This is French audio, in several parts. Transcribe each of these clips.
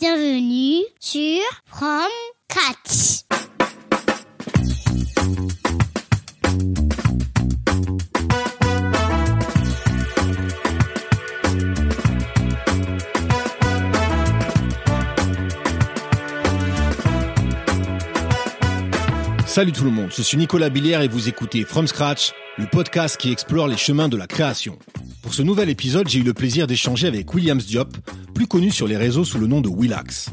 Bienvenue sur From Catch. Salut tout le monde, je suis Nicolas Billière et vous écoutez From Scratch, le podcast qui explore les chemins de la création. Pour ce nouvel épisode, j'ai eu le plaisir d'échanger avec Williams Diop, plus connu sur les réseaux sous le nom de Willax.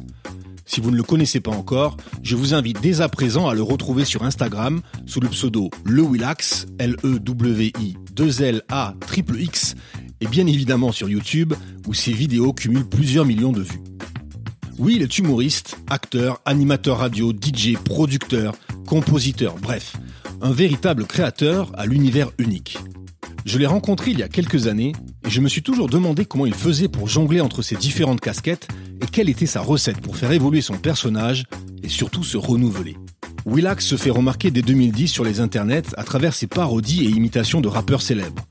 Si vous ne le connaissez pas encore, je vous invite dès à présent à le retrouver sur Instagram sous le pseudo Le Willax, L-E-W-I 2 L A triple X, et bien évidemment sur YouTube où ses vidéos cumulent plusieurs millions de vues. Oui, est humoriste, acteur, animateur radio, DJ, producteur, compositeur, bref, un véritable créateur à l'univers unique. Je l'ai rencontré il y a quelques années et je me suis toujours demandé comment il faisait pour jongler entre ses différentes casquettes et quelle était sa recette pour faire évoluer son personnage et surtout se renouveler. Willax se fait remarquer dès 2010 sur les internets à travers ses parodies et imitations de rappeurs célèbres.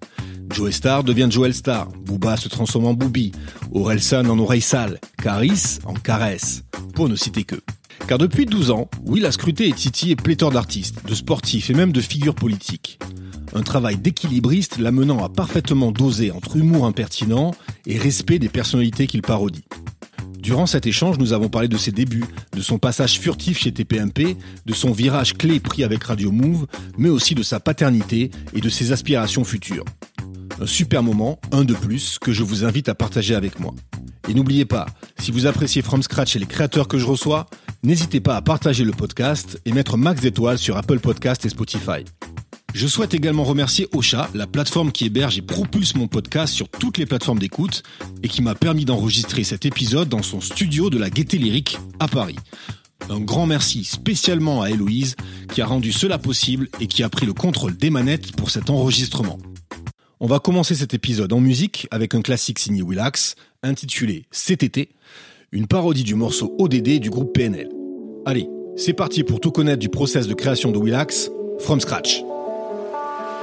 Joe Star devient Joel Star, Booba se transforme en Booby, Orelsan en oreille sale, Caris en caresse, pour ne citer que. Car depuis 12 ans, Will a scruté et titillé pléthore d'artistes, de sportifs et même de figures politiques. Un travail d'équilibriste l'amenant à parfaitement doser entre humour impertinent et respect des personnalités qu'il parodie. Durant cet échange, nous avons parlé de ses débuts, de son passage furtif chez TPMP, de son virage clé pris avec Radio Move, mais aussi de sa paternité et de ses aspirations futures. Un super moment, un de plus, que je vous invite à partager avec moi. Et n'oubliez pas, si vous appréciez From Scratch et les créateurs que je reçois, n'hésitez pas à partager le podcast et mettre max d'étoiles sur Apple Podcast et Spotify. Je souhaite également remercier Ocha, la plateforme qui héberge et propulse mon podcast sur toutes les plateformes d'écoute et qui m'a permis d'enregistrer cet épisode dans son studio de la Gaieté Lyrique à Paris. Un grand merci spécialement à Héloïse qui a rendu cela possible et qui a pris le contrôle des manettes pour cet enregistrement. On va commencer cet épisode en musique avec un classique signé Willax intitulé CTT, une parodie du morceau ODD du groupe PNL. Allez, c'est parti pour tout connaître du process de création de Willax, from scratch.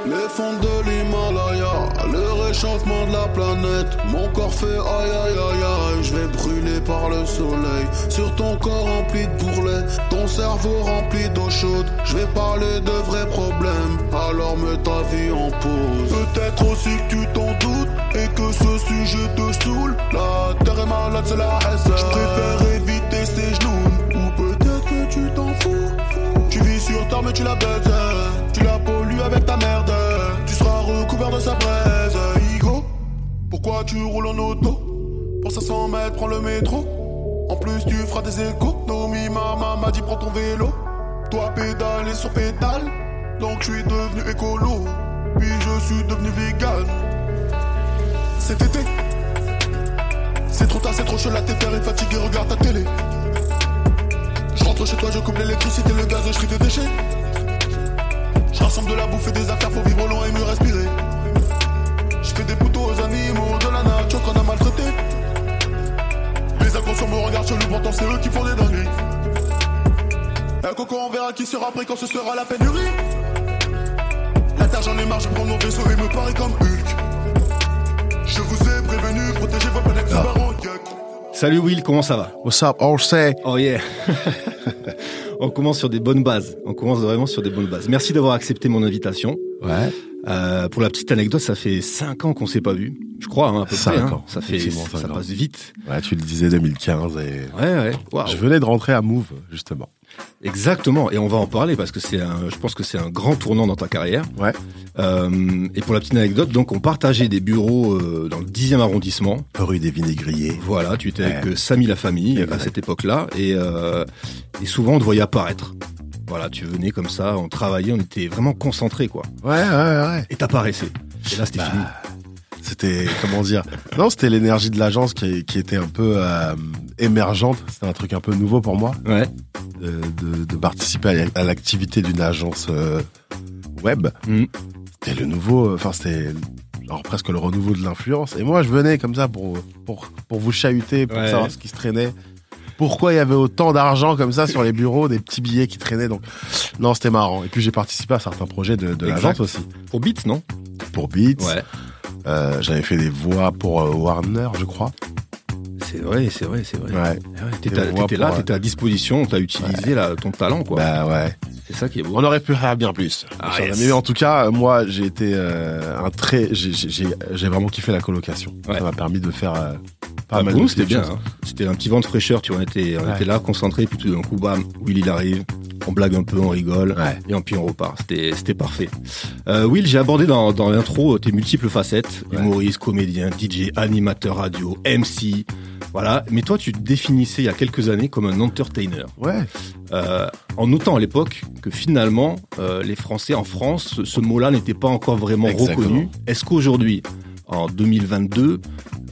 Les fonds de l'Himalaya, le réchauffement de la planète. Mon corps fait aïe aïe aïe aïe, je vais brûler par le soleil. Sur ton corps rempli de bourrelets, ton cerveau rempli d'eau chaude. Je vais parler de vrais problèmes, alors mets ta vie en pause. Peut-être aussi que tu t'en doutes et que ce sujet te saoule. La terre est malade, c'est la S. Je préfère éviter ses genoux, tu la baises. Tu la pollues avec ta merde. Tu seras recouvert de sa braise. Igo, pourquoi tu roules en auto? Pour 500 mètres, prends le métro. En plus, tu feras des économies. Maman m'a dit, prends ton vélo. Toi, pédaler sur pédale. Donc, je suis devenu écolo. Puis, je suis devenu vegan. Cet été, c'est trop tard, c'est trop chaud. La tête est fatiguée, regarde ta télé. Je rentre chez toi, je coupe l'électricité, le gaz, je trie des déchets. Je rassemble de la bouffe et des affaires pour vivre loin et mieux respirer. Je fais des poteaux aux animaux de la nature qu'on a maltraité. Les inconscients me regardent chelou, pourtant c'est eux qui font des dingueries. Un coco, on verra qui sera pris quand ce sera la pénurie. La terre, j'en ai marre, je prends mon vaisseau et me parie comme Hulk. Je vous ai prévenu, protégez vos planètes Ah. yuck. Salut Will, comment ça va? What's up, all say? Oh yeah On commence sur des bonnes bases. On commence vraiment sur des bonnes bases. Merci d'avoir accepté mon invitation. Ouais. Euh, pour la petite anecdote, ça fait 5 ans qu'on s'est pas vu. Je crois, hein, à peu Cinq près. hein. ans, Ça fait, ça cinq ans. passe vite. Ouais, tu le disais 2015 et Ouais, ouais. Je venais de rentrer à Move, justement. Exactement. Et on va en parler parce que c'est un, je pense que c'est un grand tournant dans ta carrière. Ouais. Euh, et pour la petite anecdote, donc, on partageait des bureaux euh, dans le 10e arrondissement. Rue des Vinaigriers. Voilà, tu étais avec Ouais. euh, Samy la famille à cette époque-là. Et, euh, et souvent, on te voyait apparaître. Voilà, tu venais comme ça, on travaillait, on était vraiment concentrés, quoi. Ouais, ouais, ouais. Et t'apparaissais. Et là, c'était Bah, fini. C'était, comment dire? Non, c'était l'énergie de l'agence qui, qui était un peu euh, émergente. C'était un truc un peu nouveau pour moi Ouais. de, de, de participer à, l'activité d'une agence euh, web. Mm. C'était le nouveau, enfin c'était presque le renouveau de l'influence. Et moi, je venais comme ça pour pour pour vous chahuter, pour Ouais. savoir ce qui se traînait. Pourquoi il y avait autant d'argent comme ça sur les bureaux, des petits billets qui traînaient. Donc non, c'était marrant. Et puis j'ai participé à certains projets de, l'agence aussi. Pour Beat, non? Pour Beats, Ouais. euh, j'avais fait des voix pour euh, Warner, je crois. c'est vrai, c'est vrai, c'est vrai. Ouais. Ouais, T'étais t'étais là, t'étais à disposition, t'as utilisé ton talent, quoi. Bah ouais. c'est ça qui est beau. On aurait pu faire bien plus. Ah, yes. Mais en tout cas, moi, j'ai été euh, un très, j'ai- j'ai j'ai- j'ai vraiment kiffé la colocation. Ça m'a permis de faire euh, pas Ah, mal nous, c'était bien. hein. C'était un petit vent de fraîcheur, tu vois. On était, on était là, concentrés, puis tout d'un coup, bam, Will, il arrive. On blague un peu, on rigole. Ouais. Et puis on repart. C'était, parfait. Euh, Will, j'ai abordé dans, dans l'intro tes multiples facettes. Ouais. Humoriste, comédien, DJ, animateur radio, MC. Voilà. Mais toi, tu te définissais il y a quelques années comme un entertainer. Ouais. Euh, en notant à l'époque que finalement, euh, les Français en France, ce, ce mot-là n'était pas encore vraiment Exactement. reconnu. Est-ce qu'aujourd'hui, en 2022,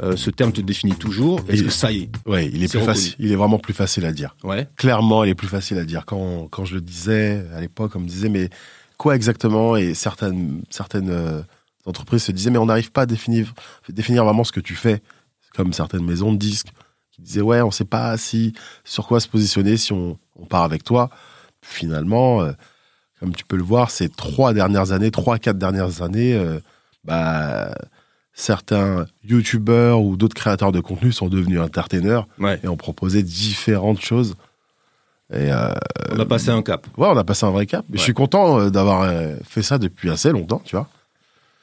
euh, ce terme te définit toujours Est-ce que ça y est Ouais, il est plus facile. Il est vraiment plus facile à dire. Ouais. Clairement, il est plus facile à dire. Quand, quand je le disais à l'époque, on me disait, mais quoi exactement? Et certaines, certaines euh, entreprises se disaient, mais on n'arrive pas à définir, définir vraiment ce que tu fais. Comme certaines maisons de disques qui disaient, ouais, on sait pas si, sur quoi se positionner si on, on part avec toi. Finalement, euh, comme tu peux le voir, ces trois dernières années, trois, quatre dernières années, bah, certains youtubeurs ou d'autres créateurs de contenu sont devenus entertainers Ouais. et ont proposé différentes choses. Et euh, On a passé un cap. ouais, on a passé un vrai cap. Ouais. Je suis content euh, d'avoir euh, fait ça depuis assez longtemps, tu vois.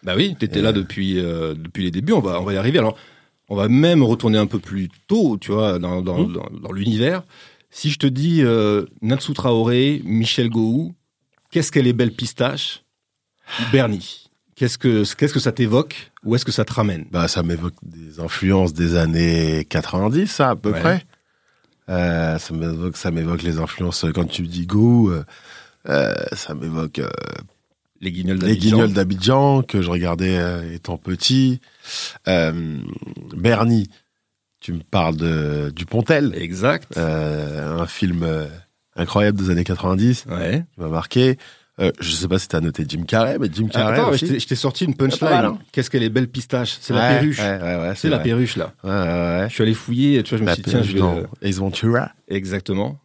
Bah oui, t'étais Et là depuis euh, depuis les débuts. On va on va y arriver. Alors, on va même retourner un peu plus tôt, tu vois, dans dans, Mhm. dans, dans l'univers. Si je te dis euh, Natsu Traoré, Michel Gou, qu'est-ce qu'elle est belle pistache Bernie Qu'est-ce que qu'est-ce que ça t'évoque Où est-ce que ça te ramène? Bah, ça m'évoque des influences des années 90, ça, à peu Ouais. près. Euh, ça m'évoque, ça m'évoque les influences, euh, quand tu me dis go, euh, euh, ça m'évoque euh, Les guignols d'Abidjan. que je regardais étant petit. Bernie, tu me parles de Dupontel, Exact. un film incroyable des années 90 Ouais. qui m'a marqué. Euh, je sais pas si t'as noté Jim Carrey, mais Jim Carrey attends, je aussi. t'ai- je t'ai sorti une punchline. hein. Qu'est-ce qu'elle est belle pistache C'est la perruche. Ouais, ouais, ouais, C'est la perruche là. Ouais, ouais, ouais. Je suis allé fouiller, tu vois, je me La suis dit, tiens, je vais. Ace Ventura. Exactement.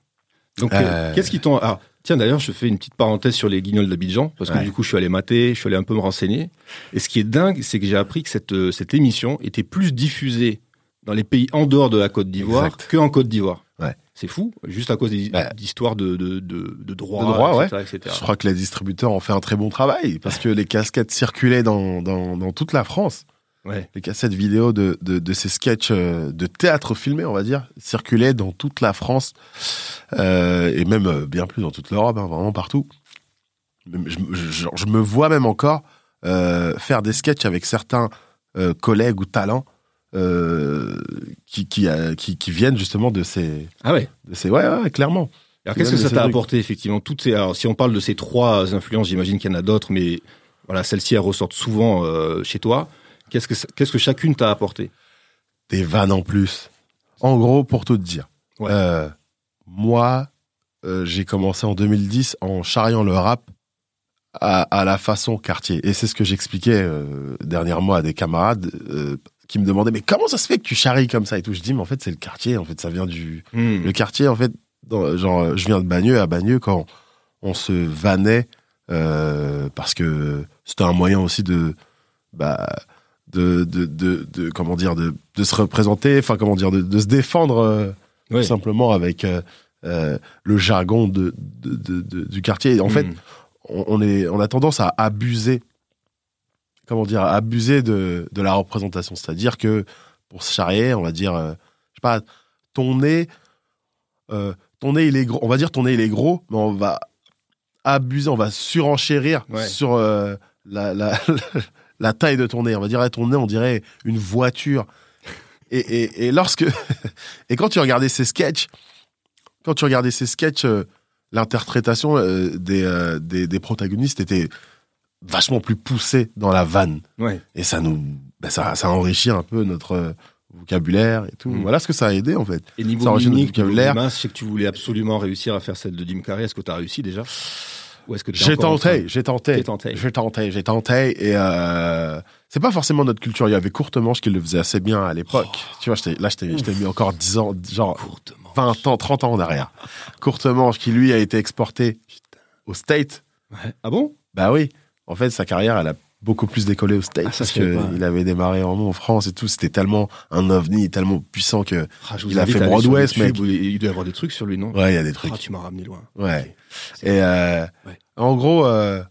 Donc, Euh. euh, qu'est-ce qui t'ont. Ah, tiens, d'ailleurs, je fais une petite parenthèse sur les guignols d'Abidjan, parce que Ouais. du coup, je suis allé mater, je suis allé un peu me renseigner. Et ce qui est dingue, c'est que j'ai appris que cette, cette émission était plus diffusée dans les pays en dehors de la Côte d'Ivoire qu'en Côte d'Ivoire. C'est fou, juste à cause d'histoires de, de, de, de droits, De droits, etc., etc. Je crois que les distributeurs ont fait un très bon travail parce que les casquettes circulaient dans, dans, dans toute la France. Ouais. Les cassettes vidéo de, de, de ces sketchs euh, de théâtre filmé, on va dire, circulaient dans toute la France euh, et même euh, bien plus dans toute l'Europe, hein, vraiment partout. Je, je- genre, je me vois même encore euh, faire des sketchs avec certains euh, collègues ou talents qui, qui, euh, qui, qui viennent justement de ces, Ah ouais. de ces... Ouais, ouais, clairement. Alors, qu'est-ce que ça t'a apporté, effectivement toutes ces, Alors, si on parle de ces trois influences, j'imagine qu'il y en a d'autres, mais voilà, celles-ci, elles ressortent souvent euh, chez toi. Qu'est-ce que, qu'est-ce que chacune t'a apporté? Des vannes en plus. En gros, pour tout te dire, Ouais. euh, moi, euh, j'ai commencé en 2010 en charriant le rap à, à la façon quartier. Et c'est ce que j'expliquais euh, dernièrement à des camarades euh, qui me demandaient mais comment ça se fait que tu charries comme ça et tout? Je dis mais en fait c'est le quartier. En fait ça vient du Hmm. le quartier. En fait, dans- genre je viens de Bagneux à Bagneux quand on se vannait euh, parce que c'était un moyen aussi de bah de, de, de, de- comment dire de, de se représenter enfin comment dire de, se défendre euh, tout simplement avec euh, euh, le jargon de, du quartier en fait Hmm. on, on est on a tendance à abuser comment dire abuser de, de la représentation. C'est-à-dire que pour se charrier on va dire euh, je sais pas ton nez euh, ton nez il est gros on va dire ton nez il est gros mais on va abuser on va surenchérir Ouais. sur euh, la, la, la taille de ton nez. On va dire eh, ton nez on dirait une voiture. Et, et, et lorsque et quand tu regardais ces sketchs quand tu regardais ces sketchs euh, l'interprétation des, des, des protagonistes était vachement plus poussée dans la vanne. Ouais. Et ça nous, ben ça, ça enrichit un peu notre euh, vocabulaire et tout. Mm. Voilà ce que ça a aidé en fait. Et Ça niveau notre mimique, niveau vocabulaire. grimace, je sais que tu voulais absolument réussir à faire celle de Jim Carrey. Est-ce que tu as réussi déjà? Ou est-ce que J'ai tenté, j'ai tenté, j'ai tenté, j'ai tenté. Et euh, c'est pas forcément notre culture. Il y avait Courtemanche qui le faisait assez bien à l'époque. Oh. Tu vois, là, je t'ai mis encore 10 ans, genre Courtement. 20 ans, 30 ans en arrière. Courtemanche qui lui a été exporté au State. Ouais. Ah bon? Bah oui. En fait, sa carrière, elle a beaucoup plus décollé au States Ah, parce qu'il avait démarré vraiment en France et tout. C'était tellement un ovni, tellement puissant que Ah, Il a fait Broadway, mec. Il doit y avoir des trucs sur lui, non? Ouais, il y a des trucs. Ah, tu m'as ramené loin. Ouais. Et euh, Ouais. en gros, euh,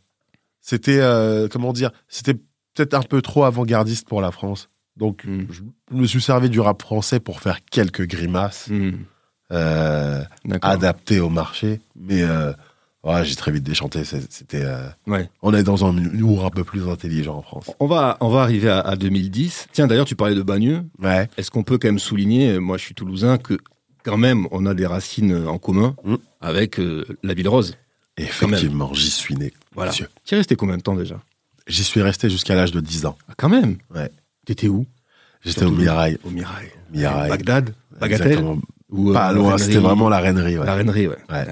c'était euh, comment dire, c'était peut-être un peu trop avant-gardiste pour la France. Donc, Hmm. je me suis servi du rap français pour faire quelques grimaces Hmm, adaptées au marché, mais ouais, j'ai très vite déchanté. C'était, euh, Ouais. on est dans un humour un peu plus intelligent en France. On va, on va arriver à, à 2010. Tiens, d'ailleurs, tu parlais de Bagneux. Ouais. Est-ce qu'on peut quand même souligner, moi je suis toulousain, que quand même on a des racines en commun Mm. avec euh, la Ville Rose. Effectivement, j'y suis né. Voilà. monsieur. Tu es resté combien de temps déjà? J'y suis resté jusqu'à l'âge de 10 ans. ah, Quand même? Ouais. T'étais où? J'étais au Mirail. Au Mirail. Mirail. Bagdad? Bagatelle? Ou, euh, Pas loin, c'était vraiment la reinerie. ouais. La Reinerie. Ouais, ouais.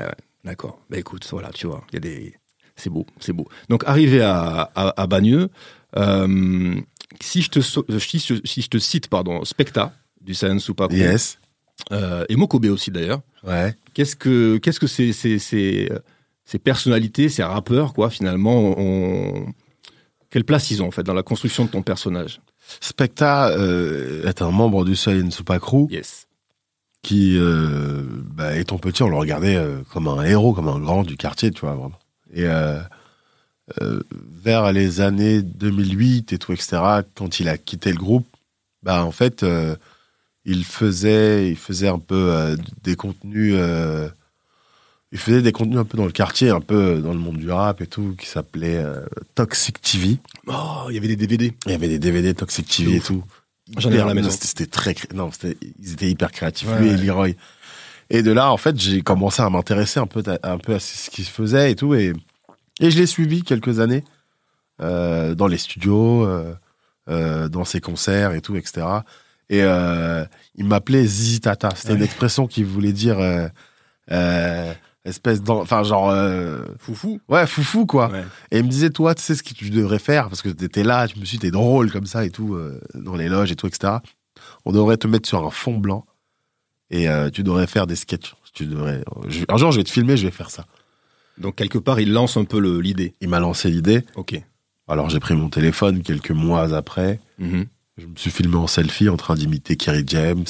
D'accord. Bah écoute, voilà, tu vois, il y a des. C'est beau, c'est beau. Donc, arrivé à, à, à Bagneux, euh, si, je te, si, je- si je te cite, pardon, Specta, du Supaku, Yes. euh, et Mokobe aussi d'ailleurs, Ouais. qu'est-ce que, qu'est-ce que ces, ces, ces, ces personnalités, ces rappeurs, quoi, finalement, ont. Quelle place ils ont, en fait, dans la construction de ton personnage? Specta euh, est un membre du Saiyan Super Crew Yes. Qui, euh, bah, étant petit, on le regardait euh, comme un héros, comme un grand du quartier, tu vois, vraiment. Et euh, euh, vers les années 2008 et tout, etc., quand il a quitté le groupe, bah, en fait, il faisait, il faisait un peu des contenus, il faisait des contenus un peu dans le quartier, un peu dans le monde du rap et tout, qui s'appelait Toxic TV. Oh, il y avait des DVD. Il y avait des DVD Toxic TV et tout. J'en ai à la maison. C'était très, non, ils étaient hyper créatifs, Ouais, lui et. Leroy. Et de là, en fait, j'ai commencé à m'intéresser un peu, à- un peu à ce qu'il faisait et tout, et, et je l'ai suivi quelques années euh, dans les studios, euh, euh, dans ses concerts et tout, etc. Et il m'appelait Zizi Tata. C'était une expression qui voulait dire espèce d'en, enfin genre euh, Foufou. ouais foufou quoi. Ouais. Et il me disait, toi, tu sais ce que tu devrais faire, parce que t'étais là, je me suis dit, t'es drôle comme ça et tout, euh, dans les loges et tout, etc. On devrait te mettre sur un fond blanc et euh, tu devrais faire des sketchs. Tu devrais, je- un jour, je vais te filmer, je vais faire ça. Donc, quelque part, il lance un peu le- l'idée. Il m'a lancé l'idée. Ok. Alors, j'ai pris mon téléphone quelques mois après. Mhm. Je me suis filmé en selfie en train d'imiter Kerry James.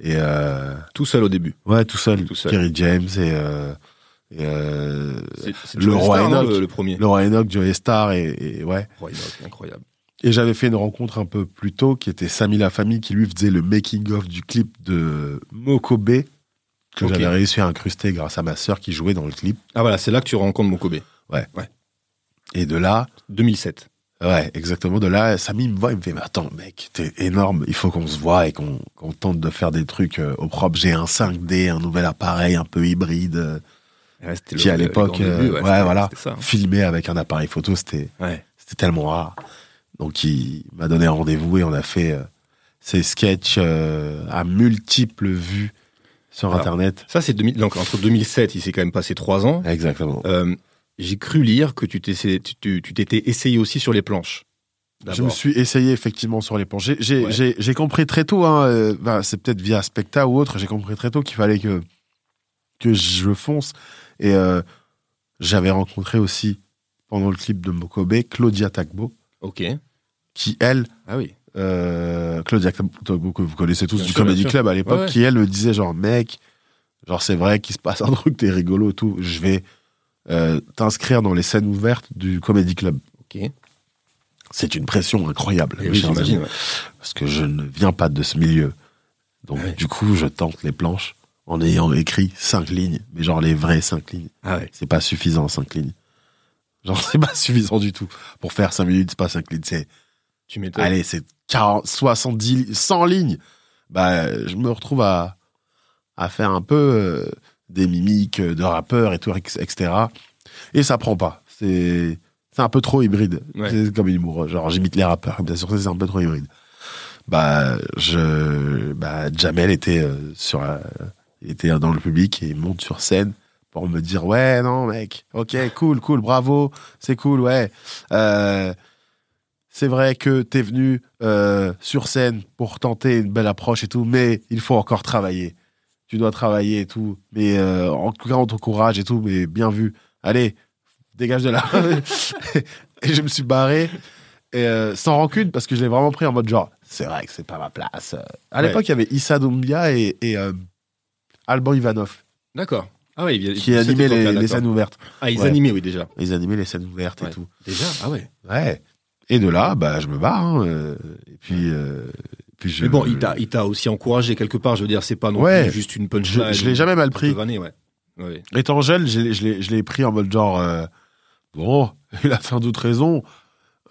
Euh, et euh, Tout seul au début. ouais, tout seul. Tout seul. Kerry James et, euh, et euh, le Star, non, Enoch. le, le premier. Laura Enoch, Joey Star et, et ouais. Roi Enoch, incroyable. Et j'avais fait une rencontre un peu plus tôt qui était Samy La Famille qui lui faisait le making-of du clip de Mokobe que Ok. j'avais réussi à incruster grâce à ma sœur qui jouait dans le clip. Ah voilà, c'est là que tu rencontres Mokobe. Et de là, 2007. Ouais, exactement, de là, Samy me voit, il me fait, mais attends, mec, t'es énorme, il faut qu'on se voit et qu'on tente de faire des trucs euh, au propre. J'ai un 5D, un nouvel appareil un peu hybride, euh, Ouais, qui à l'époque, euh, ouais, voilà, ça. hein. filmé avec un appareil photo, c'était Ouais. c'était tellement rare. Donc il m'a donné un rendez-vous et on a fait euh, ces sketchs euh, à multiples vues sur Alors. Internet. Ça, c'est 2000 donc entre 2007, il s'est quand même passé trois ans. Exactement. J'ai cru lire que tu t'essayais- tu- tu t'étais essayé aussi sur les planches. Je me suis essayé effectivement sur les planches. J'ai- Ouais. compris très tôt, hein, euh, ben, c'est peut-être via Specta ou autre, j'ai compris très tôt qu'il fallait que, que je fonce. Et euh, j'avais rencontré aussi, pendant le clip de Mokobe, Claudia Tagbo, Ok. qui elle, Ah oui. euh, Claudia Tagbo, que vous connaissez tous Bien du sûr, Comedy. Club à l'époque, Ouais, ouais. qui elle me disait genre, mec, genre c'est vrai qu'il se passe un truc, t'es rigolo, et tout, je vais euh, t'inscrire dans les scènes ouvertes du Comedy Club. Ok. Et C'est une pression incroyable. oui, mes chers j'imagine. ouais. Parce que je ne viens pas de ce milieu. Donc, Ouais. du coup, je tente les planches en ayant écrit cinq lignes, mais genre les vraies cinq lignes. Ah ouais. C'est pas suffisant, cinq lignes. Genre, c'est pas suffisant du tout. Pour faire cinq minutes, c'est pas cinq lignes, c'est, Tu m'étonnes. allez, c'est 40, 70, li- 100 lignes. Bah, je me retrouve à, à faire un peu euh, des mimiques de rappeurs et tout, etc. Et ça prend pas. C'est, un peu trop hybride. Ouais. C'est comme l'humour. Genre, j'imite les rappeurs. Bien sûr, c'est un peu trop hybride. Bah, je, bah, Jamel était euh, sur, euh, était dans le public et il monte sur scène pour me dire, ouais, non, mec, ok, cool, cool, bravo, c'est cool, ouais. Euh, c'est vrai que t'es venu euh, sur scène pour tenter une belle approche et tout, mais il faut encore travailler. Tu dois travailler et tout. Mais euh, en tout cas, on t'encourage et tout, mais bien vu. Allez, dégage de là. Et je me suis barré. Et euh, sans rancune, parce que je l'ai vraiment pris en mode genre, c'est vrai que c'est pas ma place. À Ouais. l'époque, il y avait Issa Doumbia et, et euh, Alban Ivanov, D'accord. Ah ouais, il qui cette animaient les, scènes ouvertes. Ah, ils Ouais. animaient, oui, déjà. Ils animaient les scènes ouvertes Ouais. et tout. Déjà? Ah ouais. Ouais. Et de là, bah, je me barre. hein, et puis, euh, puis je. Mais bon, il t'a, aussi encouragé quelque part. Je veux dire, c'est pas non Ouais. plus juste une je, punchline. je l'ai jamais mal pris. Vanné, ouais. Ouais. Étant jeune, je l'ai- je je pris en mode genre, euh, bon, il a sans doute raison,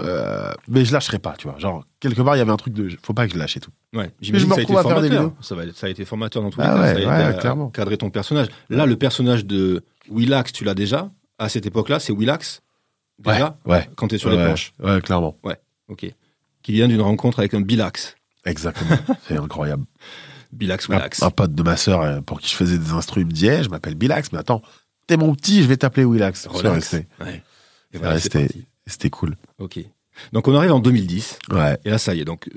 euh, mais je lâcherai pas, tu vois. Genre, quelque part, il y avait un truc de, faut pas que je lâche et tout. Ouais. je J'imagine me été retrouve à faire des vidéos. Ça, va, ça a été formateur dans tous Ah les cas. ouais, ça a ouais, à clairement. cadrer ton personnage. Là, le personnage de Willax, tu l'as déjà. À cette époque-là, c'est Willax. Déjà, Ouais. quand t'es sur ouais, les planches. Ouais, clairement. Ok. Qui vient d'une rencontre avec un Bilax. Exactement. C'est incroyable. Bilax Un, Willax. un pote de ma sœur, euh, pour qui je faisais des instruments, il me dit, Eh, je m'appelle Bilax, mais attends, t'es mon petit, je vais t'appeler Willax. Resté. Ouais. Voilà. C'était cool. Ok. Donc on arrive en 2010. Ouais, Et là, ça y est. Donc,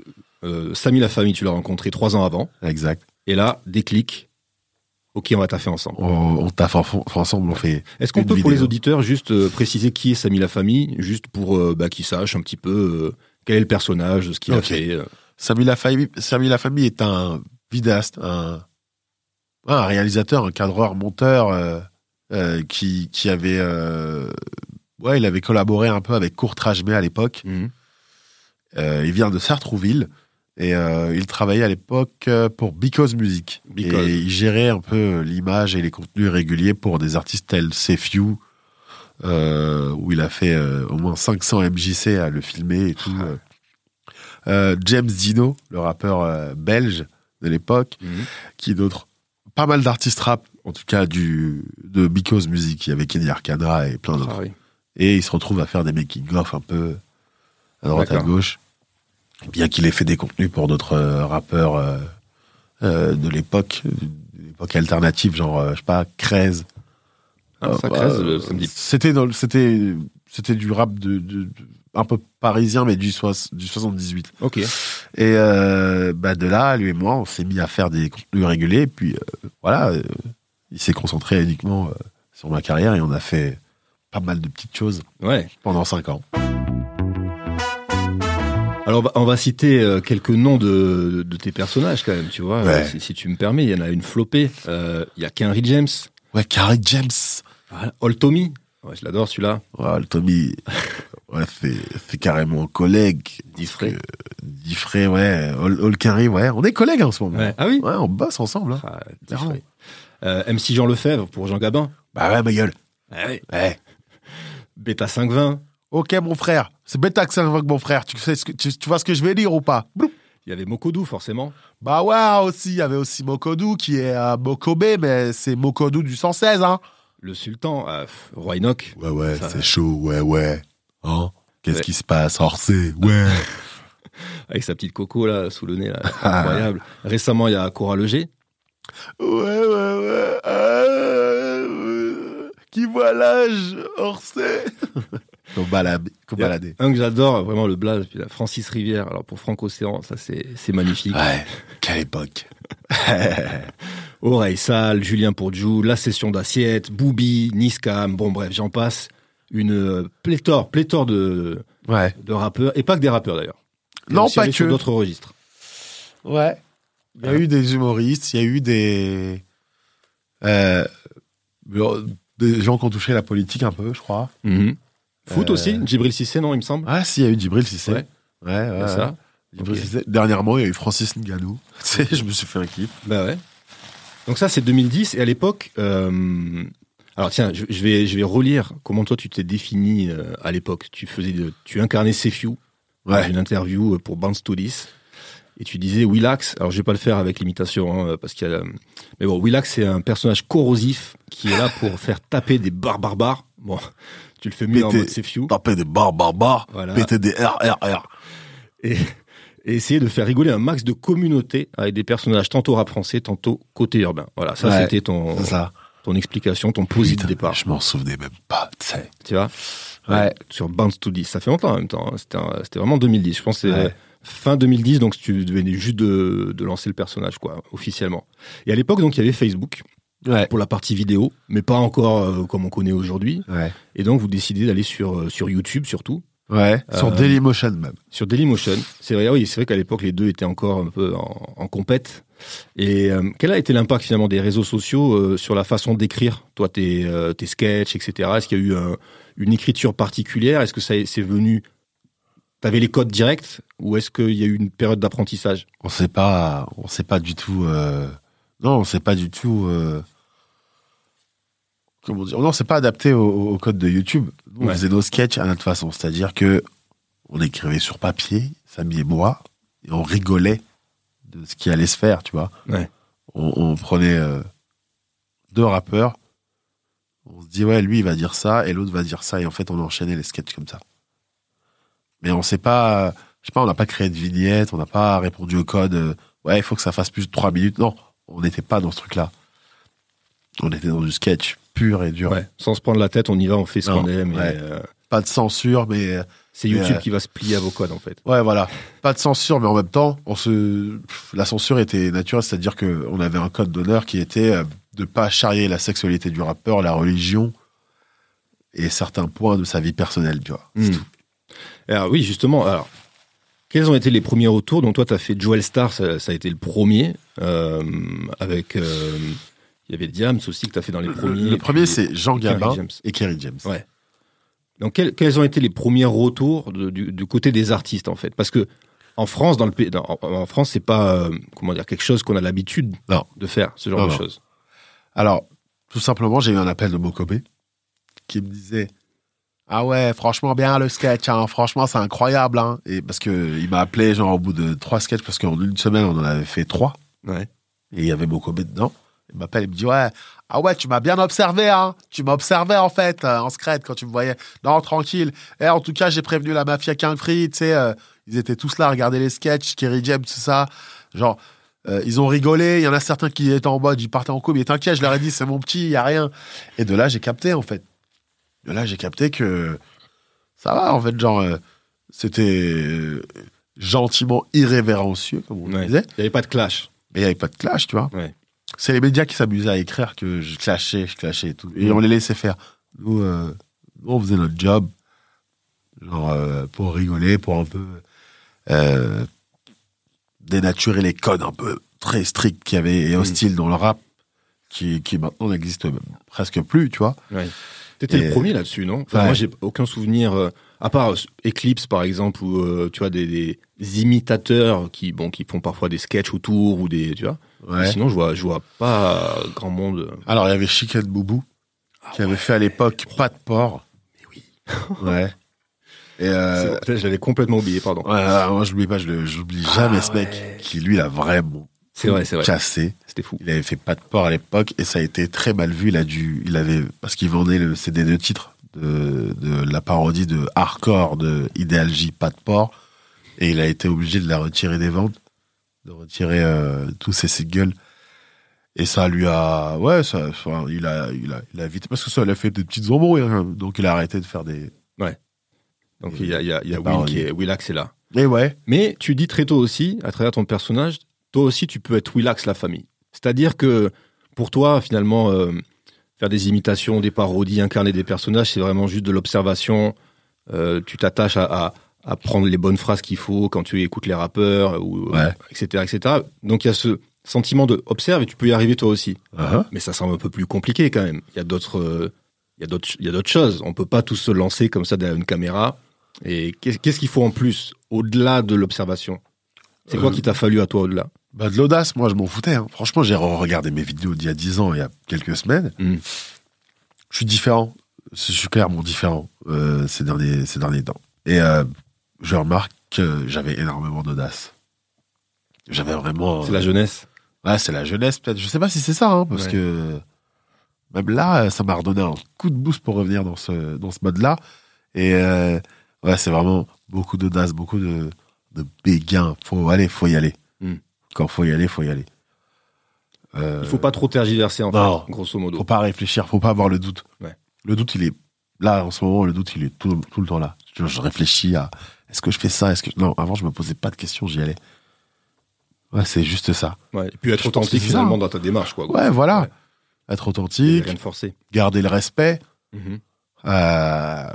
euh, Samy la famille, tu l'as rencontré trois ans avant. exact. Et là, déclic. Ok, on va taffer ensemble. On, on taffe en- ensemble, on fait. Est-ce qu'on peut, pour les auditeurs, juste euh, préciser qui est Samy la famille, juste pour euh, bah, qu'ils sachent un petit peu quel est le personnage, ce qu'il a fait. Samy la famille, Samy la famille est un vidéaste, un, réalisateur, un cadreur, monteur euh, euh, qui, qui avait, euh, ouais, il avait collaboré un peu avec Kurt Rajmé à l'époque. Euh, il vient de Sartrouville et il travaillait à l'époque pour Because Music. Because. Et il gérait un peu l'image et les contenus réguliers pour des artistes tels euh, où il a fait au moins 500 MJC à le filmer et tout. Euh. James Dino, le rappeur euh, belge de l'époque, Mhm. qui d'autres pas mal d'artistes rap, en tout cas du de Because Music. Avait Kenny Arcana et plein d'autres. Ah oui. Et il se retrouve à faire des making-of un peu à droite à gauche. Bien qu'il ait fait des contenus pour d'autres euh, rappeurs euh, euh, de l'époque, de l'époque alternative, genre, je sais pas, Krez. Ah, ça Euh, samedi. C'était c'était c'était du rap de, de- de- un peu parisien, mais du, soix- du 78. Ok. Et euh, bah de là, lui et moi, on s'est mis à faire des contenus réguliers. Puis euh, voilà, euh, il s'est concentré uniquement sur ma carrière et on a fait pas mal de petites choses Ouais. pendant cinq ans. Alors, on va- citer quelques noms de, de tes personnages quand même, tu vois, Ouais. si, si tu me permets. Il y en a une flopée. Il y a Kenry James, Ouais, Carrie James. voilà. Old Tommy. Ouais, je l'adore celui-là. Ouais, le Tommy, ouais, c'est carrément collègue. Diffray. Euh, Diffray, ouais. Carry, ouais. On est collègues en ce moment. Ouais. Ah oui Ouais, on bosse ensemble. hein. Ah. Euh, MC Jean Lefebvre pour Jean Gabin. Bah ouais, ma gueule. Ouais. Ouais. Beta 520. Ok, mon frère. C'est bêta que ça invoque mon frère. Tu, sais ce que, tu, tu vois ce que je vais dire ou pas? Bloup. Il y avait Mokodou, forcément. Bah ouais, aussi. Il y avait aussi Mokodou qui est à Mokobe, mais c'est Mokodou du 116, hein. Le Sultan, euh, Roi Enoch. Ouais, ouais, c'est chaud, ouais, ouais. Hein? Qu'est-ce Ouais. qui se passe? Orsay, ouais. Avec sa petite coco, là, sous le nez, là. Ah. Incroyable. Récemment, il y a Cora Leger. Ouais, ouais, ouais. Ah, euh, qui voit l'âge, Orsay a baladait. Un que j'adore, vraiment le blaze, puis la Francis Rivière. Alors pour Franck Océan, ça c'est magnifique. Ouais, quelle époque. Oreille sale, Julien Pourjou, La Session d'assiette, Booby, Niskam, bon bref, j'en passe. Une euh, pléthore, pléthore de, Ouais. de rappeurs, et pas que des rappeurs d'ailleurs. Non, pas sur que. d'autres registres. Ouais. Il y a eu des humoristes, il y a eu des. euh, des gens qui ont touché la politique un peu, je crois. Foot Euh, aussi, Djibril Cissé, non, il me semble. Ah, si, il y a eu Djibril Cissé. Ouais. Ouais, ça. Djibril. Cissé. Dernièrement, il y a eu Francis Ngannou. Tu sais, je me suis fait un clip. Bah ouais. Donc ça, c'est 2010. Et à l'époque, euh, alors tiens, je, je vais, je vais relire comment toi tu t'es défini euh, à l'époque. Tu faisais, de, tu incarnais Sefiu dans une interview euh, pour to This. Et tu disais Willax. Alors je vais pas le faire avec l'imitation, hein, parce qu'il y a. Mais bon, Willax c'est un personnage corrosif qui est là pour faire taper des barres barbares. Bon, tu le fais mieux en mode Sefiu. Taper des barres barbares, Voilà. péter des RRR. et, et essayer de faire rigoler un max de communautés avec des personnages tantôt rap français, tantôt côté urbain. Voilà, ça Ouais, c'était ton, C'est ça. Ton explication, ton posé de départ. Je m'en souvenais même pas, tu sais. Tu vois Ouais. Sur Bounce to 10. Ça fait longtemps en même temps. hein. C'était vraiment 2010. Je pense que c'est Ouais. fin 2010, donc tu venais juste de, de lancer le personnage, quoi, officiellement. Et à l'époque, donc, il y avait Facebook Ouais. pour la partie vidéo, mais pas encore euh, comme on connaît aujourd'hui. Ouais. Et donc, vous décidez d'aller sur, euh, sur YouTube surtout. Ouais. Sur Euh, Dailymotion même. sur Dailymotion. C'est vrai, oui, c'est vrai qu'à l'époque les deux étaient encore un peu en, en compète. Et euh, quel a été l'impact finalement des réseaux sociaux euh, sur la façon d'écrire, toi, tes, euh, tes sketchs, etc. Est-ce qu'il y a eu un- une écriture particulière? Est-ce que ça c'est venu T'avais les codes directs? Ou est-ce qu'il y a eu une période d'apprentissage? On sait pas, on sait pas du tout. Non, on sait pas du tout. Comment dire Non, c'est pas adapté au, au code de YouTube. Nous, On Ouais. faisait nos sketchs à notre façon, c'est-à-dire que on écrivait sur papier, Samy et moi, et on rigolait de ce qui allait se faire, tu vois. Ouais. On, on prenait euh, deux rappeurs, on se dit ouais, lui il va dire ça et l'autre va dire ça, et en fait on enchaînait les sketchs comme ça. Mais on sait pas, je sais pas, on n'a pas créé de vignette, on n'a pas répondu au code. euh, ouais, il faut que ça fasse plus de trois minutes. Non, on n'était pas dans ce truc-là. On était dans du sketch pur et dur. Ouais. Sans se prendre la tête, on y va, on fait ce qu'on aime. et, euh, Pas de censure, mais c'est YouTube Euh, qui va se plier à vos codes en fait. ouais, voilà. Pas de censure, mais en même temps, on se, la censure était naturelle, c'est-à-dire que on avait un code d'honneur qui était euh, de pas charrier la sexualité du rappeur, la religion et certains points de sa vie personnelle, tu vois. C'est Hmm. tout. Alors oui, justement. Alors, quels ont été les premiers retours? Donc toi, tu as fait Joel Star, ça, ça a été le premier. euh, avec, il y avait Diams aussi que tu as fait dans les premiers. Le premier, c'est Jean Gabin James. et Kerry James. Ouais. Donc quels, quels ont été les premiers retours de- du, du côté des artistes en fait? Parce que en France, dans le pays, en, en France, c'est pas euh, comment dire quelque chose qu'on a l'habitude de faire ce genre Non, de choses. Alors, tout simplement, j'ai eu un appel de Mokobé qui me disait Ah ouais, franchement, bien le sketch, hein, franchement, c'est incroyable. Hein. Et parce que il m'a appelé genre au bout de trois sketchs, parce qu'en une semaine, on en avait fait trois, Ouais. et il y avait Mokobé dedans. Il m'appelle, il me dit Ouais, ah ouais, tu m'as bien observé, hein. Tu m'as observé en fait, euh, en secret, quand tu me voyais. Non, tranquille. Et en tout cas, j'ai prévenu la mafia King Free, tu sais, euh, ils étaient tous là à regarder les sketchs, Kerry James, tout ça. Genre, euh, ils ont rigolé. Il y en a certains qui étaient en mode, ils partaient en couple. Mais t'inquiète, je leur ai dit, c'est mon petit, il y a rien. Et de là, j'ai capté, en fait. De là, j'ai capté que ça va, en fait, genre, c'était gentiment irrévérencieux, comme on Ouais. disait. Il n'y avait pas de clash. Mais il n'y avait pas de clash, tu vois. Ouais. C'est les médias qui s'amusaient à écrire que je clashais, je clashais et tout. Et on les laissait faire. Nous, euh, nous, on faisait notre job. Genre, euh, pour rigoler, pour un peu euh, dénaturer les codes un peu très stricts qu'il y avait et hostiles dans le rap, qui, qui maintenant n'existent presque plus, tu vois. Ouais. T'étais Et- le premier là-dessus, non? Enfin, Ouais. Moi, j'ai aucun souvenir, à part Eclipse par exemple, où tu vois des, des imitateurs qui, bon, qui font parfois des sketchs autour ou des, tu vois. Ouais. Sinon, je vois, je vois pas grand monde. Alors, il y avait Chicken Boubou, qui avait fait à l'époque Pas de porc. Mais oui. Ouais. Et euh, Je l'avais complètement oublié, pardon. Ouais, ouais, moi je l'oublie pas, je jamais Ah ce mec qui lui a vraiment C'est vrai, c'est vrai. cassé. C'était fou. Il avait fait pas de porc à l'époque et ça a été très mal vu. Il a dû, il avait parce qu'il vendait le CD de titre de, de la parodie de hardcore de Ideal J pas de porc et il a été obligé de la retirer des ventes, de retirer euh, tous ses singles. Et ça lui a, ouais, ça, enfin, il a, il a, il a vite parce que ça lui a fait des petites embrouilles. hein. donc il a arrêté de faire des. Donc il y a, il y a, il y a Des Will qui est, Willax est là. Mais ouais. Mais tu dis très tôt aussi, à travers ton personnage, toi aussi tu peux être Willax la famille. C'est-à-dire que pour toi, finalement, euh, faire des imitations, des parodies, incarner des personnages, c'est vraiment juste de l'observation. Euh, tu t'attaches à, à, à prendre les bonnes phrases qu'il faut quand tu écoutes les rappeurs, ou, Ouais. etc., etc. Donc il y a ce sentiment de observe et tu peux y arriver toi aussi. Uh-huh. Mais ça semble un peu plus compliqué quand même. Il y a d'autres, euh, il y a d'autres, il y a d'autres choses. On peut pas tous se lancer comme ça derrière une caméra. Et qu'est- qu'est-ce qu'il faut en plus, au-delà de l'observation? C'est quoi Euh, qui t'a fallu à toi au-delà? Bah, de l'audace, moi, je m'en foutais. hein. Franchement, j'ai regardé mes vidéos d'il y a 10 ans, il y a quelques semaines. Mm. Je suis différent. Je suis clairement différent euh, ces, derniers, ces derniers temps. Et euh, je remarque que j'avais énormément d'audace. J'avais vraiment. C'est la jeunesse. Ouais, c'est la jeunesse, peut-être. Je sais pas si c'est ça, hein, parce Ouais. que même là, ça m'a redonné un coup de boost pour revenir dans ce, dans ce mode-là. Et euh, ouais, c'est vraiment beaucoup d'audace, beaucoup de, de béguin. Faut aller, faut y aller. Mm. Quand faut y aller, faut y aller. Euh, Il faut pas trop tergiverser en non. fait, grosso modo. faut pas réfléchir, faut pas avoir le doute. Ouais. Le doute, il est là en ce moment. Le doute, il est tout, tout le temps là. Je, je réfléchis à est-ce que je fais ça, est-ce que non. Avant, je me posais pas de questions, j'y allais. Ouais, c'est juste ça. Ouais. Et puis être Je authentique ça, finalement dans ta démarche, quoi. Ouais, voilà. Ouais. Être authentique, Rien de forcé. garder le respect. Mhm. Euh,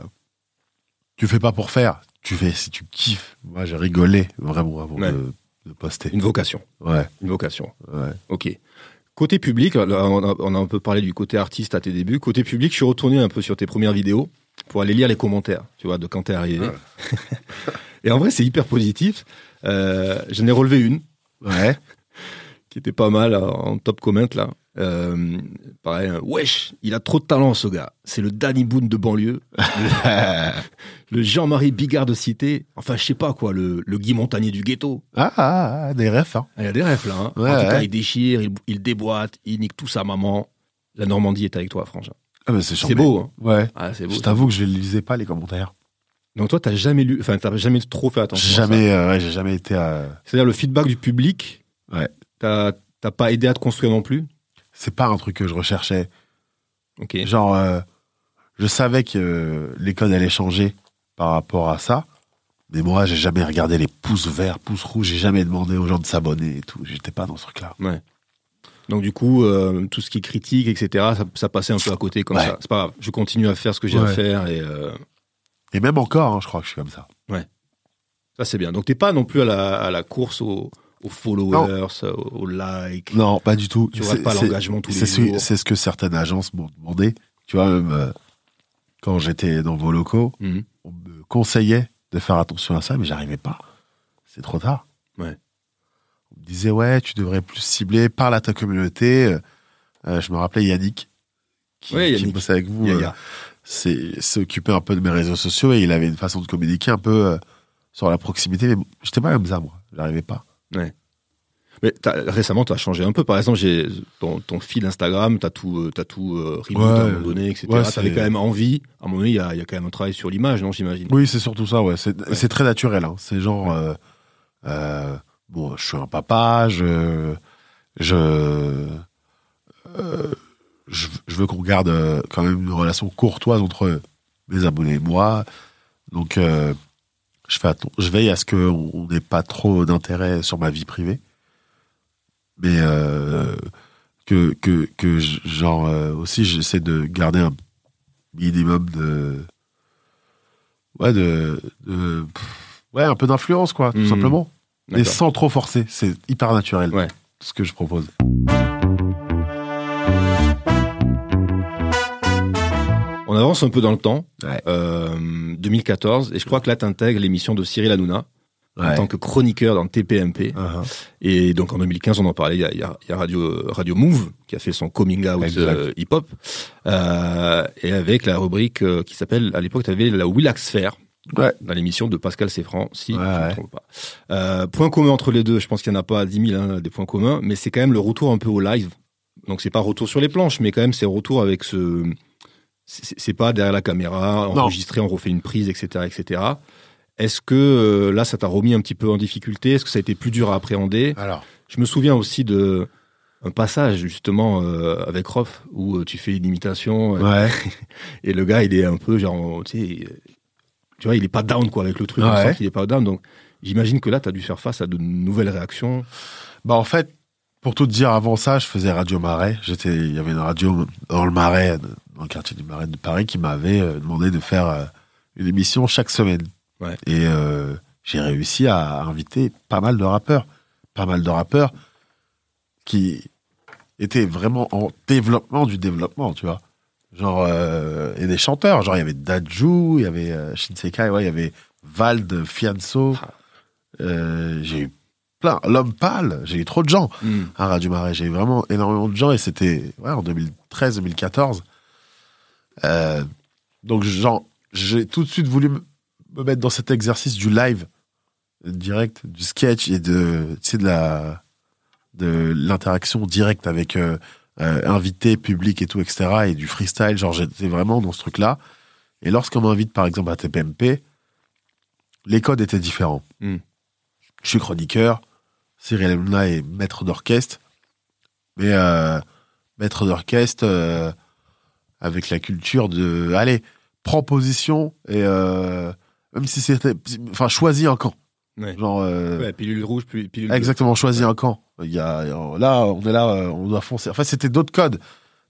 tu fais pas pour faire, tu fais si tu kiffes. Moi, j'ai rigolé vraiment avant Ouais. de, de poster. Une vocation. Ouais, Une vocation. ouais. Ok. Côté public, là, on a, on a un peu parlé du côté artiste à tes débuts. Côté public, je suis retourné un peu sur tes premières vidéos pour aller lire les commentaires, tu vois, de quand t'es arrivé. Et en vrai, c'est hyper positif. Euh, J'en ai relevé une Ouais. qui était pas mal en top comment là. Euh, pareil, euh, wesh, il a trop de talent ce gars. C'est le Danny Boone de banlieue, le, Jean-Marie Bigard de cité. Enfin, je sais pas quoi, le, le Guy Montagnier du ghetto. Ah, ah, ah, des refs, hein. Ah, Il y a des refs là. hein. Ouais, en tout cas, il déchire, il, il déboîte, il nique tout sa maman. La Normandie est avec toi, Frangin. Ah, c'est beau. Hein. Ouais. Ah, c'est beau. Je ça. t'avoue que je ne lisais pas les commentaires. Donc toi, t'as jamais lu, enfin, t'as jamais trop fait attention. Jamais, euh, ouais, j'ai jamais été à. C'est-à-dire le feedback du public. Ouais. T'as t'as pas aidé à te construire non plus? C'est pas un truc que je recherchais. Ok. Genre, euh, je savais que euh, les codes allaient changer par rapport à ça. Mais moi, j'ai jamais regardé les pouces verts, pouces rouges. J'ai jamais demandé aux gens de s'abonner et tout. J'étais pas dans ce truc-là. Ouais. Donc du coup, euh, tout ce qui est critique, etc., ça, ça passait un peu à côté comme Ouais. ça. C'est pas grave. Je continue à faire ce que j'ai à Ouais. faire et euh, Et même encore, hein, je crois que je suis comme ça. ça c'est bien. Donc t'es pas non plus à la, à la course aux, aux followers, aux, likes. Non, pas du tout. Tu rates C'est- pas l'engagement tous les c'est ce- jours. C'est ce que certaines agences m'ont demandé. Tu vois, même euh, quand j'étais dans vos locaux, Mhm. on me conseillait de faire attention à ça, mais j'arrivais pas. C'est trop tard. Ouais. Disait, ouais, tu devrais plus cibler, parle à ta communauté. Euh, je me rappelais Yannick, qui, Ouais, qui Yannick. bossait avec vous. Euh, un peu de mes réseaux sociaux et il avait une façon de communiquer un peu euh, sur la proximité. Mais j'étais pas comme ça, moi. J'arrivais pas. Mais récemment, tu as changé un peu. Par exemple, j'ai ton, ton fil Instagram, tu as tout, euh, t'as tout euh, Ouais. à un moment donné, etc. Ouais, tu avais quand même envie. À un moment donné, il y a, il y a quand même un travail sur l'image, non, j'imagine? Oui, c'est surtout ça, ouais. C'est Ouais. très naturel. Hein. C'est genre, euh, euh, bon, je suis un papa, je, je, euh, je, je veux qu'on garde euh, quand même une relation courtoise entre mes abonnés et moi. Donc, euh, je fais je veille à ce qu'on on n'ait pas trop d'intérêt sur ma vie privée, mais euh, que que que genre aussi j'essaie de garder un minimum de ouais de, ouais un peu d'influence quoi tout Mhm. simplement D'accord. sans trop forcer c'est hyper naturel Ouais. ce que je propose On avance un peu dans le temps. Ouais. Euh, 2014, et je crois que là, tu intègres l'émission de Cyril Hanouna en tant que chroniqueur dans TPMP. Uh-huh. Et donc en 2015, on en parlait, il y a, y Radio, Radio Move qui a fait son coming out euh, hip-hop. Euh, et avec la rubrique qui s'appelle, à l'époque, tu avais la Willax Fair Ouais. dans l'émission de Pascal Seffran, si Ouais, je ne me trompe pas. Euh, point commun entre les deux, je pense qu'il n'y en a pas 10 000 hein, des points communs, mais c'est quand même le retour un peu au live. Donc c'est pas retour sur les planches, mais quand même c'est retour avec ce... C'est pas derrière la caméra, Non. enregistré, on refait une prise, etc. etc. Est-ce que euh, là, ça t'a remis un petit peu en difficulté? Est-ce que ça a été plus dur à appréhender? Alors Je me souviens aussi de un passage justement euh, avec Rof où tu fais une imitation ouais et le gars il est un peu genre tu sais tu vois il est pas down quoi avec le truc on Ouais. sent qu'il est pas down. Donc j'imagine que là tu as dû faire face à de nouvelles réactions. Bah en fait pour tout te dire avant ça je faisais Radio Marais. J'étais il y avait une radio dans le Marais dans le quartier du Marais de Paris qui m'avait euh, demandé de faire euh, une émission chaque semaine. Ouais. et euh, j'ai réussi à inviter pas mal de rappeurs. Pas mal de rappeurs qui étaient vraiment en développement du développement tu vois genre euh, et des chanteurs genre il y avait Dajou il y avait euh, Shinsekai ouais il y avait Vald Fianso euh, j'ai eu plein l'homme pâle j'ai eu trop de gens à Radio Marais. J'ai eu vraiment énormément de gens et c'était ouais, en 2013-2014. Euh, donc, genre, j'ai tout de suite voulu me me mettre dans cet exercice du live direct, du sketch et de, tu sais, de la, de l'interaction directe avec euh, euh, invité, public et tout, etc. Et du freestyle. Genre, j'étais vraiment dans ce truc-là. Et lorsqu'on m'invite, par exemple, à TPMP, les codes étaient différents. Mm. Je suis chroniqueur. Cyril Hanouna est maître d'orchestre. Mais euh, maître d'orchestre euh, avec la culture de allez, prends position et euh, même si c'était enfin choisis un camp. Ouais. Genre euh, Ouais, pilule rouge puis pilule bleue. exactement choisis un camp. Il y a là on est là euh, on doit foncer. Enfin c'était d'autres codes,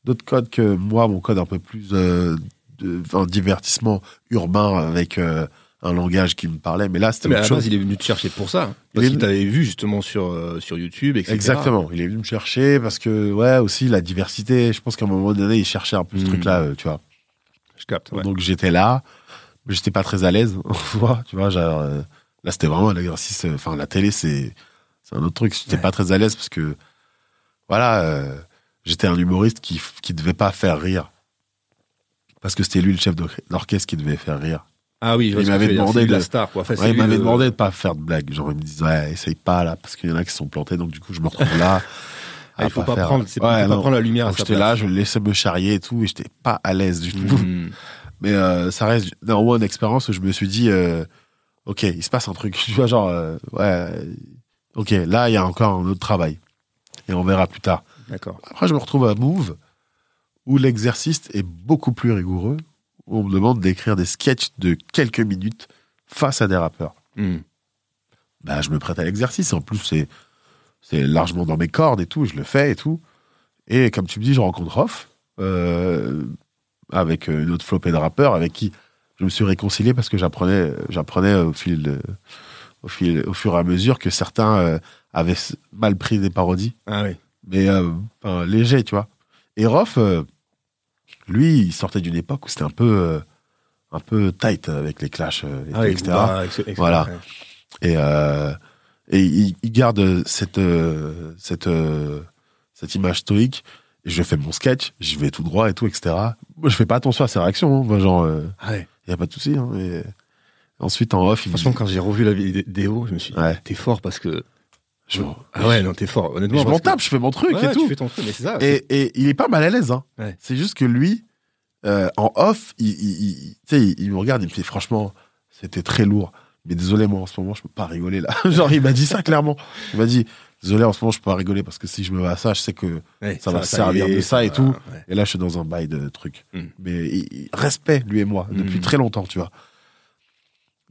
d'autres codes que moi mon code un peu plus euh, de- un divertissement urbain avec euh, un langage qui me parlait. Mais là, c'était Mais à autre la chose. base, il est venu te chercher pour ça. hein. Il Parce qu'il t'avait vu justement sur, euh, sur YouTube, etc. Exactement. Il est venu me chercher parce que, ouais, aussi la diversité. Je pense qu'à un moment donné, il cherchait un peu ce Mhm. truc-là, euh, tu vois. Je capte. ouais. Donc j'étais là, mais j'étais pas très à l'aise, tu vois. genre, euh, là, c'était vraiment un exercice. euh, Enfin, la télé, c'est un autre truc. J'étais Ouais. pas très à l'aise parce que, voilà, euh, j'étais un humoriste qui qui devait pas faire rire. Parce que c'était lui le chef d'or- d'orchestre qui devait faire rire. Ah oui, Il m'avait demandé de- la star. Quoi. Enfin, Ouais, il m'avait demandé de pas faire de blagues. Genre, il me disait, ouais, essaye pas là, parce qu'il y en a qui sont plantés, donc du coup, je me retrouve là. Ah, il faut pas, faire- prendre, Ouais, faut pas prendre la lumière J'étais là, je le laissais me charrier et tout, et j'étais pas à l'aise du tout. Mhm. Mais euh, ça reste néanmoins une expérience où je me suis dit, euh, ok, il se passe un truc. Tu vois, genre, euh, ouais, ok, là, il y a encore un autre travail. Et on verra plus tard. D'accord. Après, je me retrouve à Move, où l'exercice est beaucoup plus rigoureux. Où on me demande d'écrire des sketchs de quelques minutes face à des rappeurs. Bah, je me prête à l'exercice. En plus, c'est, c'est largement dans mes cordes et tout. Je le fais et tout. Et comme tu me dis, je rencontre Off, euh, avec euh, une autre flopée de rappeurs avec qui je me suis réconcilié parce que j'apprenais, j'apprenais au fil de- au fil, au fur et à mesure que certains euh, avaient mal pris des parodies, Ah oui. mais euh, enfin, léger, tu vois. Et Rof, euh, lui, il sortait d'une époque où c'était un peu, euh, un peu tight avec les clashs, et Ah tout, etc. Etc. Voilà. Et, et il, il garde cette, cette, cette image stoïque. Je fais mon sketch, j'y vais tout droit et tout, etc. Moi, je fais pas attention à ses réactions. hein. Moi, genre, Ah ouais. y a pas de souci. Hein. Ensuite, en off, il me Franchement, dit- quand j'ai revu la vidéo, je me suis dit, Ouais. t'es fort parce que. je, Ah ouais, non, t'es fort. Honnêtement, je m'en que- tape, je fais mon truc Ouais, et tu tout. fais ton truc, mais ça. Et, et il est pas mal à l'aise. Hein. Ouais. C'est juste que lui, euh, en off, il, il, il- tu il, il me regarde, il me dit franchement, c'était très lourd. Mais désolé, moi, en ce moment, je peux pas rigoler là. Genre, il m'a dit ça clairement. Il m'a dit, désolé, en ce moment, je peux pas rigoler parce que si je me mets à ça, je sais que. Ouais, ça va servir de ça et tout. ouais. Et là, je suis dans un bail de trucs. Mm. Mais il- respect, lui et moi, depuis Mm. très longtemps, tu vois.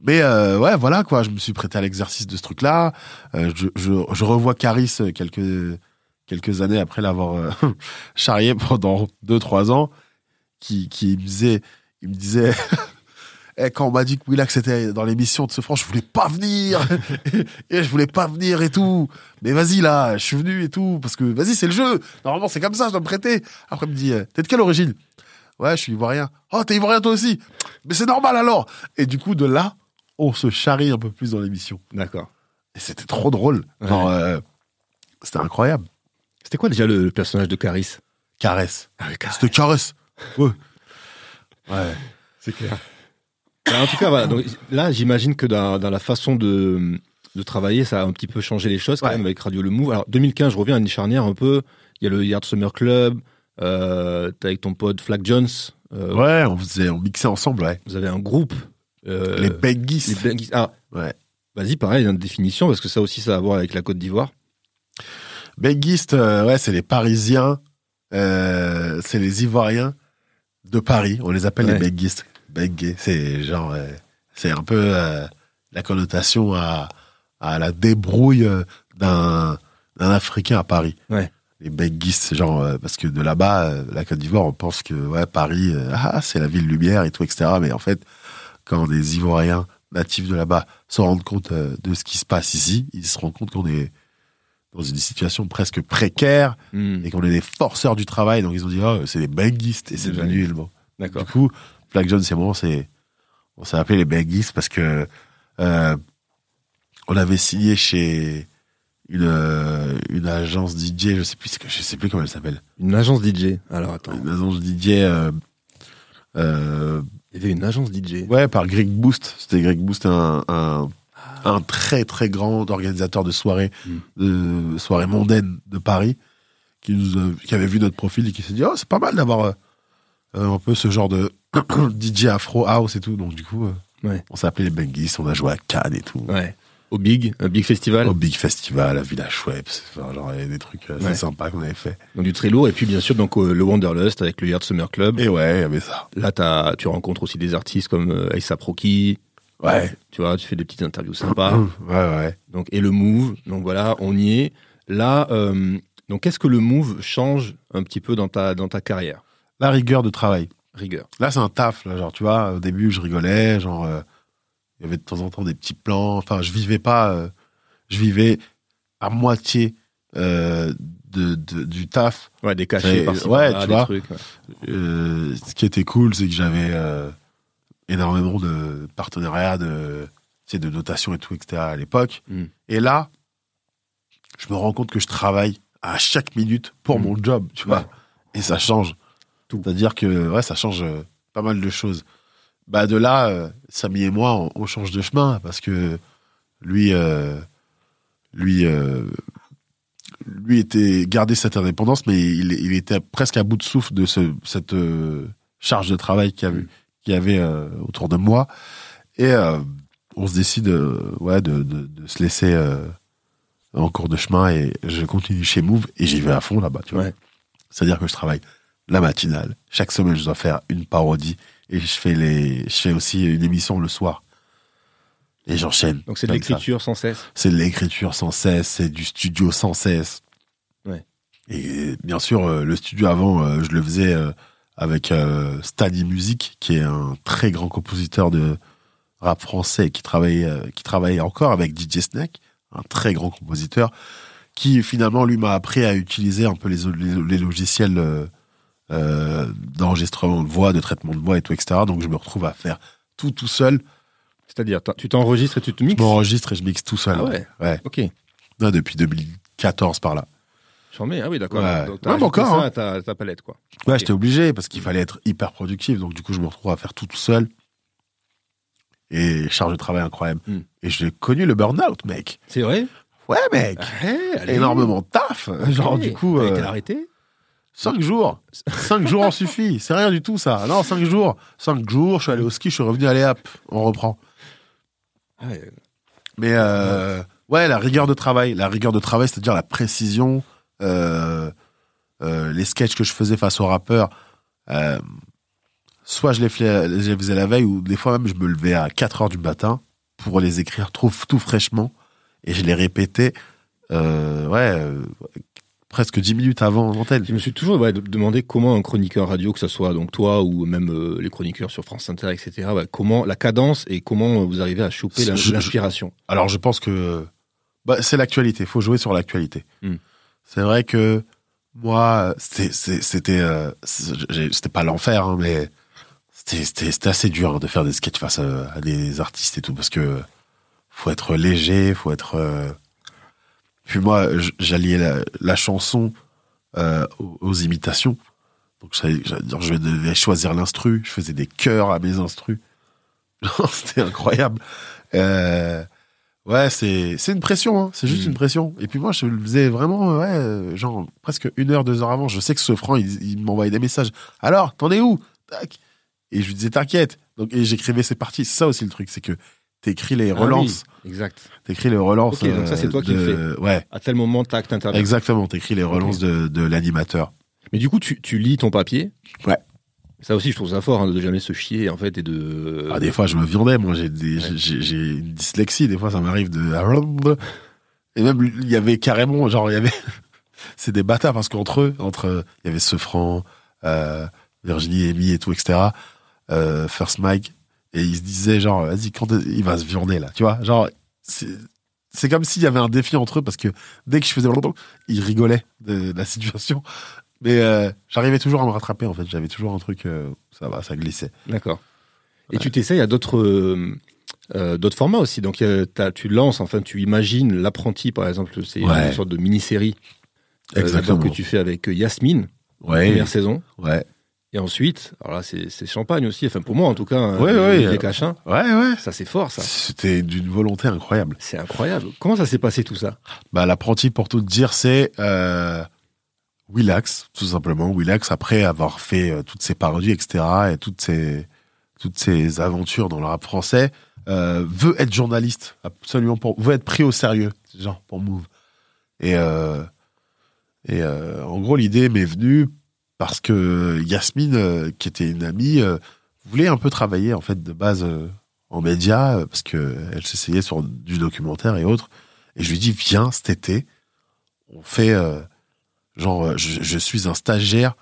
Mais euh, ouais, voilà quoi, je me suis prêté à l'exercice de ce truc-là. Euh, je, je, je revois Caris euh, quelques, quelques années après l'avoir euh, charrié pendant 2-3 ans, qui, qui me disait, il me disait, Eh, quand on m'a dit que Willax était dans l'émission de ce franc, je voulais pas venir, et je voulais pas venir et tout. Mais vas-y là, je suis venu et tout, parce que vas-y, c'est le jeu. Normalement, c'est comme ça, je dois me prêter. Après, il me dit, euh, t'es de quelle origine? Ouais, je suis ivoirien. Oh, t'es ivoirien toi aussi Mais c'est normal alors Et du coup, de là, on se charrie un peu plus dans l'émission. D'accord. Et c'était trop drôle. Genre, euh, c'était incroyable. C'était quoi déjà le, le personnage de Caris? Caresse. Ah oui. C'était caresse. Ouais. Ouais. C'est clair. Bah, en tout cas, voilà. Donc, là, j'imagine que dans, dans la façon de, de travailler, ça a un petit peu changé les choses quand Ouais. même avec Radio Le Move. Alors, 2015, je reviens à une charnière un peu. Il y a le Yard Summer Club. Euh, T'es avec ton pote Flag Jones. Euh, Ouais, on faisait, on mixait ensemble, ouais. Vous avez un groupe. euh, les Benguis. les Benguis. Ah, Ouais. vas-y, pareil, une définition, parce que ça aussi, ça a à voir avec la Côte d'Ivoire. Benguistes, euh, ouais, c'est les Parisiens, c'est les Ivoiriens de Paris. On les appelle Ouais. les Benguistes. Bengué, c'est genre, euh, c'est un peu euh, la connotation à, à la débrouille euh, d'un d'un Africain à Paris. Ouais. Les genre, euh, parce que de là-bas, la Côte d'Ivoire, on pense que ouais, Paris, ah, c'est la ville lumière et tout, etc. Mais en fait, quand des Ivoiriens natifs de là-bas se rendent compte de ce qui se passe ici, ils se rendent compte qu'on est dans une situation presque précaire Hmm, et qu'on est des forceurs du travail. Donc ils ont dit, oh, c'est des benguistes et c'est devenu le mot. Du D'accord. coup, Flag Jones et moi, on s'est, on s'est appelé les benguistes parce que euh, on avait signé chez une, euh, une agence DJ, je sais plus, je sais plus comment elle s'appelle. Une agence DJ. Alors, attends. Une agence DJ, euh, euh, Il y avait une agence DJ. ouais, par Greg Boost. C'était Greg Boost, un, un, un très très grand organisateur de soirées, Mm. de soirées mondaines de Paris, qui nous, a- qui avait vu notre profil et qui s'est dit, oh, c'est pas mal d'avoir un peu ce genre de DJ Afro House et tout. Donc du coup, euh, Ouais. on appelé les Benguis, on a joué à Cannes et tout. Ouais. Au Big, un Big Festival. Au Big Festival, à Village Schweppes, enfin, genre il y avait des trucs assez Ouais. sympas qu'on avait fait. Donc du très lourd. Et puis, bien sûr, donc, euh, le Wanderlust avec le Yard Summer Club. Et ouais, il y avait ça. Là, tu rencontres aussi des artistes comme euh, A$AP Rocky. Ouais. Tu vois, tu fais des petites interviews sympas. Ouais, ouais. donc, et le Move. Donc voilà, on y est. Là, euh, donc qu'est-ce que le Move change un petit peu dans ta, dans ta carrière? La rigueur de travail. rigueur. Là, c'est un taf. Là, genre, tu vois, au début, je rigolais. Genre, euh, il y avait de temps en temps des petits plans. Enfin, je vivais pas. euh, je vivais à moitié euh, de, de- du taf. Ouais, des cachets par-ci, ouais, tu vois. trucs. ouais. Ce qui était cool, c'est que j'avais énormément de partenariats, de, de notation et tout, etc. à l'époque. Mm. Et là, je me rends compte que je travaille à chaque minute pour Mm. mon job, tu vois. Et ça change. Tout. C'est-à-dire que ouais, ça change euh, pas mal de choses. Bah de là, euh, Samy et moi, on, on change de chemin parce que lui, euh, lui, euh, lui était gardé cette indépendance, mais il, il était presque à bout de souffle de ce, cette euh, charge de travail qu'il y avait, avait autour de moi. Et on se décide, ouais, de, de, de se laisser en cours de chemin et je continue chez Move et j'y vais à fond là-bas, tu vois. Ouais. C'est-à-dire que je travaille la matinale. Chaque semaine, je dois faire une parodie et je fais les, je fais aussi une émission le soir. Et j'enchaîne. Donc c'est de l'écriture sans cesse. C'est de l'écriture sans cesse, c'est du studio sans cesse. Ouais. Et bien sûr, euh, le studio avant, euh, je le faisais euh, avec Stani Music, qui est un très grand compositeur de rap français qui travaille, qui travaille encore avec DJ Snake, un très grand compositeur, qui finalement lui m'a appris à utiliser un peu les, les, les logiciels euh, d'enregistrement de voix, de traitement de voix et tout, etc. Donc je me retrouve à faire tout tout seul. C'est-à-dire, t'as- tu t'enregistres et tu te Je mixes. m'enregistre et je mixe tout seul. Ah ouais? ouais. Ok. Non, depuis 2014 par là. J'en mets. Ah oui, d'accord. Ouais. Donc t'as Ouais, encore, ça hein. à ta, ta palette, quoi. Ouais, Ok. j'étais obligé parce qu'il fallait être hyper productif. Donc, du coup, je me retrouve à faire tout tout seul. Et charge de travail incroyable. Hmm. Et j'ai connu le burn-out, mec. C'est vrai? Ouais, mec. Allez. Énormément de taf. Genre, Ok. du coup, T'as euh, arrêté? 5 jours. 5 jours en suffit. C'est rien du tout, ça. Non, 5 jours. 5 jours, je suis allé au ski, je suis revenu, allez hop, on reprend. Ah. Mais euh, ouais, la rigueur de travail, la rigueur de travail, c'est-à-dire la précision, euh, euh, les sketchs que je faisais face aux rappeurs, soit je les, fais- je les faisais la veille, ou des fois même je me levais à 4 heures du matin pour les écrire tout, tout fraîchement, et je les répétais, ouais, presque 10 minutes avant l'antenne. Je me suis toujours ouais, demandé comment un chroniqueur radio, que ce soit donc toi ou même euh, les chroniqueurs sur France Inter, etc., ouais, comment la cadence et comment vous arrivez à choper l'inspiration. Alors je pense que bah, c'est l'actualité, faut jouer sur l'actualité. Hmm. C'est vrai que moi, c'était c'est- c'était euh, c'était pas l'enfer, hein, mais c'était- assez dur hein, de faire des sketchs face à, à des artistes et tout, parce que faut être léger, faut être. euh, Puis moi, j'alliais la, la chanson euh, aux, aux imitations. Donc je devais choisir l'instru, je faisais des chœurs à mes instrus. C'était incroyable. Euh, ouais, c'est une pression, hein. c'est juste Mm. une pression. Et puis moi, je le faisais vraiment, ouais, genre presque une heure, deux heures avant. Je sais que ce franc, il, il m'envoyait des messages. Alors, t'en es où? Tac. Et je lui disais, t'inquiète. Donc, et j'écrivais ces parties. C'est ça aussi le truc, c'est que t'écris les Ah relances. oui, exact. T'écris les relances. Ok, donc ça, c'est toi qui le de- Ouais, À tel moment, tac, t'interviens. exactement. T'écris les relances de, de l'animateur. Mais du coup, tu, tu lis ton papier. Ouais. Ça aussi, je trouve ça fort hein, de jamais se chier en fait et de. Ah, des fois, je me viandais. Moi, j'ai des- Ouais. une dyslexie. Des fois, ça m'arrive de. Et même, il y avait carrément, genre, il y avait. C'est des bâtards parce qu'entre eux, entre. Il y avait Sefran, euh, Virginie, Amy et tout, etc. Euh, First Mike. Et ils se disaient, genre, vas-y, quand il va se viander, là. Tu vois, genre, c'est. Comme s'il y avait un défi entre eux parce que dès que je faisais ils rigolaient de, de la situation. Mais euh, j'arrivais toujours à me rattraper en fait. J'avais toujours un truc, euh, ça va, ça glissait. D'accord. Et tu t'essayes à d'autres euh, d'autres formats aussi. Donc tu lances, enfin tu imagines l'apprenti par exemple, c'est Ouais. une sorte de mini-série Exactement. que tu fais avec Yasmine, Ouais, première saison. ouais. Et ensuite, alors là c'est champagne aussi, enfin pour moi en tout cas, hein, Ouais, les- ouais, les euh, Cachins, Ouais, ouais. ça c'est fort ça. C'était d'une volonté incroyable. C'est incroyable. Comment ça s'est passé tout ça? Bah, l'apprenti, pour tout dire, c'est euh, Willax, tout simplement. Willax, après avoir fait euh, toutes ses parodies, etc., et toutes ses, toutes ses aventures dans le rap français, euh, veut être journaliste, absolument, pour, veut être pris au sérieux, genre, pour Move. Et, et en gros, l'idée m'est venue parce que Yasmine, euh, qui était une amie, euh, voulait un peu travailler, en fait, de base euh, en médias, euh, parce que elle s'essayait sur du documentaire et autres. Et je lui dis, viens cet été, on fait, genre, je, suis un stagiaire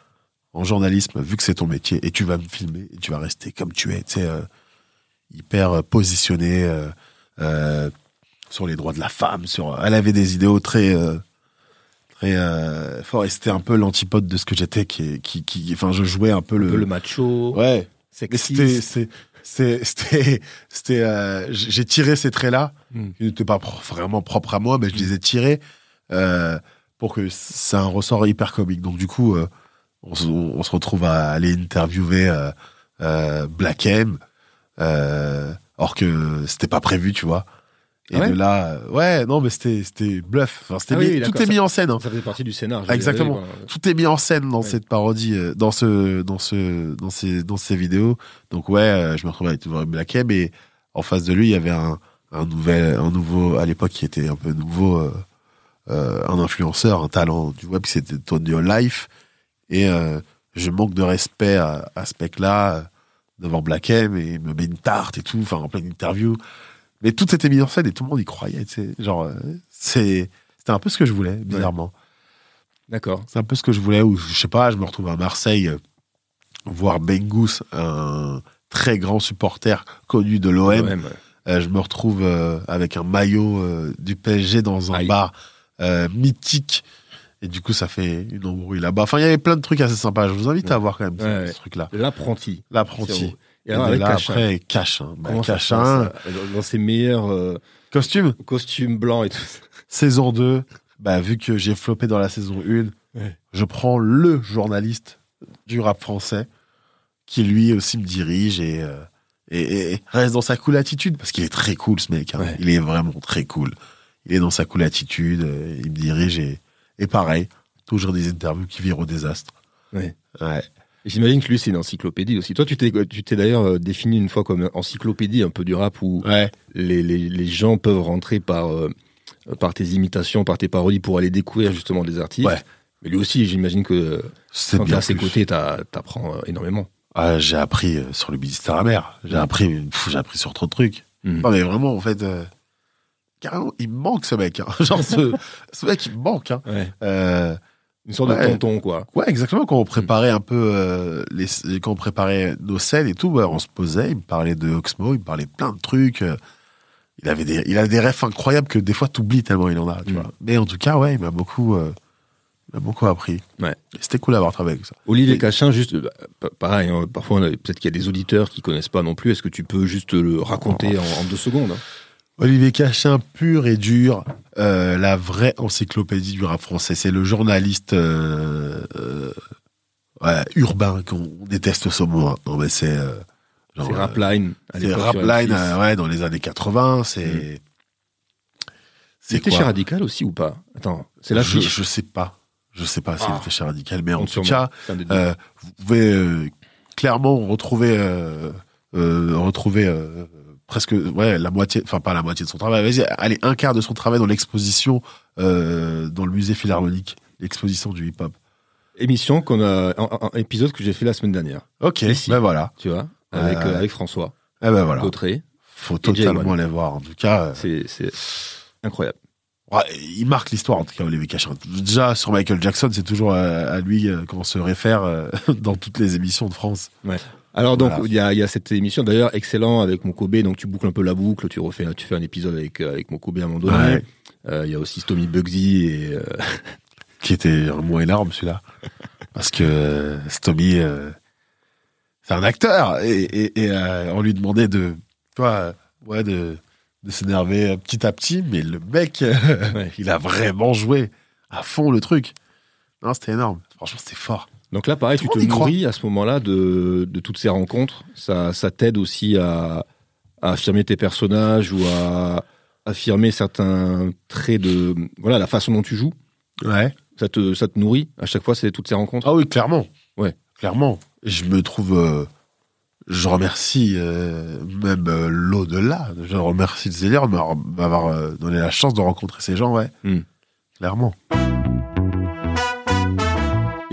en journalisme, vu que c'est ton métier, et tu vas me filmer, et tu vas rester comme tu es, tu sais, hyper positionné euh, sur les droits de la femme. Sur, elle avait des idéaux très, euh, euh, et c'était un peu l'antipode de ce que j'étais, qui, qui, qui, enfin, je jouais un peu Un le, peu le macho, ouais. C'était, sexiste. c'était, c'était, euh, j'ai tiré ces traits-là, Mm. qui n'étaient pas pro- vraiment propres à moi, mais je les ai tirés euh, pour que c'est un ressort hyper comique. Donc du coup, euh, on, se- on se retrouve à aller interviewer euh, euh, Black M, euh, or que c'était pas prévu, tu vois. Et Ah ouais de là, euh, ouais, non, mais c'était, c'était bluff. Enfin, c'était Ah oui, mis- oui, tout est mis en scène. hein. Ça faisait partie du scénar. Exactement. Tout est mis en scène dans Ouais. cette parodie, euh, dans ce, dans ce, dans ces, dans ces vidéos. Donc ouais, euh, je me retrouve avec toujours Black M et en face de lui, il y avait un, un nouvel, un nouveau, à l'époque, qui était un peu nouveau, euh, euh, un influenceur, un talent du web, c'était Tony Life. Et euh, je manque de respect à, à ce mec-là devant Black M et il me met une tarte et tout, enfin en pleine interview. Mais tout était mis en scène et tout le monde y croyait. tu sais. Genre, euh, c'est, c'était un peu ce que je voulais, bizarrement. D'accord. C'est un peu ce que je voulais, ou je sais pas, je me retrouve à Marseille, euh, voir Bengus, un très grand supporter connu de l'OM. Ouais, ouais. Euh, je me retrouve euh, avec un maillot euh, du PSG dans un Aïe. bar mythique. Et du coup, ça fait une embrouille là-bas. Enfin, il y avait plein de trucs assez sympas. Je vous invite à Ouais. voir quand même ce- Ouais, ce, ouais. truc-là. L'apprenti. L'apprenti. Et avec là, Cachin. après, Cachin. Bah, Cachin, ça Dans ses meilleurs euh, costume. costumes blancs et tout. Saison 2, bah, vu que j'ai floppé dans la saison 1, Ouais. je prends le journaliste du rap français qui lui aussi me dirige et, euh, et, et- et reste dans sa cool attitude parce qu'il est très cool ce mec. hein. Ouais. Il est vraiment très cool. Il est dans sa cool attitude, euh, il me dirige et, et pareil, toujours des interviews qui virent au désastre. Ouais. Ouais. J'imagine que lui, c'est une encyclopédie aussi. Toi, tu t'es, tu t'es d'ailleurs euh, défini une fois comme encyclopédie un peu du rap où Ouais. les, les, les gens peuvent rentrer par, euh, par tes imitations, par tes parodies pour aller découvrir justement des artistes. Ouais. Mais lui aussi, j'imagine que C'est quand t'es à ses côtés, t'apprends euh, énormément. Ah, j'ai appris sur le ministère amer. J'ai appris, pff, j'ai appris sur trop de trucs. Mhm. Non, mais vraiment, en fait, euh, carrément, il me manque ce mec. hein. Genre, ce, ce mec, il me manque. Hein. Ouais. Euh, Une sorte de tonton, quoi. ouais, exactement. Quand on préparait un peu euh, les, quand on préparait nos scènes et tout, ouais, on se posait. Il me parlait de Oxmo, il me parlait plein de trucs. euh, Il avait des, il a des refs incroyables que des fois t'oublies tellement il en a. Tu Mhm. vois. Mais en tout cas, ouais, il m'a beaucoup, euh, il m'a beaucoup appris. Ouais. C'était cool d'avoir travaillé avec ça. Olivier Et- Cachin, juste, pa- pareil, hein, parfois, peut-être qu'il y a des auditeurs qui connaissent pas non plus. Est-ce que tu peux juste le raconter en, en deux secondes hein? Olivier Cachin, pur et dur, euh, la vraie encyclopédie du rap français. C'est le journaliste euh, euh, ouais, urbain qu'on déteste ce mot. hein. Non mais c'est genre, C'est Rapline. c'est Rapline, M6. ouais, dans les années 80. C'est Mm. quoi chez Radical aussi ou pas? Attends, c'est je, l'affiche. je sais pas. Je sais pas s'il Ah. était chez Radical, mais en tout cas, euh, vous pouvez clairement retrouver retrouver presque ouais la moitié enfin pas la moitié de son travail. Vas-y allez un quart de son travail dans l'exposition euh, dans le musée philharmonique l'exposition du hip hop Émission qu'on a, un, épisode que j'ai fait la semaine dernière, ok Ici. ben voilà. tu vois, avec, Euh, euh, avec François. eh ben voilà. Gautret. faut totalement aller voir en tout cas euh, C'est, c'est incroyable. ouais, il marque l'histoire en tout cas Olivier Cachin déjà sur Michael Jackson c'est toujours à, à lui euh, qu'on se réfère euh, dans toutes les émissions de France Alors donc Voilà. il y, a, il y a cette émission d'ailleurs excellent avec Mokobé. Donc tu boucles un peu la boucle tu refais tu fais un épisode avec euh, avec Mokobé à un moment donné. Ouais. Euh, il y a aussi Stomy Bugsy et euh, qui était un mot énorme celui-là. Parce que Stomy euh, c'est un acteur. Et, et, et, on lui demandait de toi ouais de de s'énerver petit à petit mais le mec Ouais. il a vraiment joué à fond le truc. Non c'était énorme. Franchement c'était fort donc là pareil Tout tu te croit. nourris à ce moment-là de, de toutes ces rencontres. Ça ça t'aide aussi à, à affirmer tes personnages ou à affirmer certains traits de voilà la façon dont tu joues. Ouais. Ça te ça te nourrit à chaque fois c'est toutes ces rencontres. Ah oui clairement. Ouais. clairement. Je me trouve euh, je remercie euh, même euh, l'au-delà. Je remercie le Seigneur de m'avoir donné la chance de rencontrer ces gens ouais. Hmm. clairement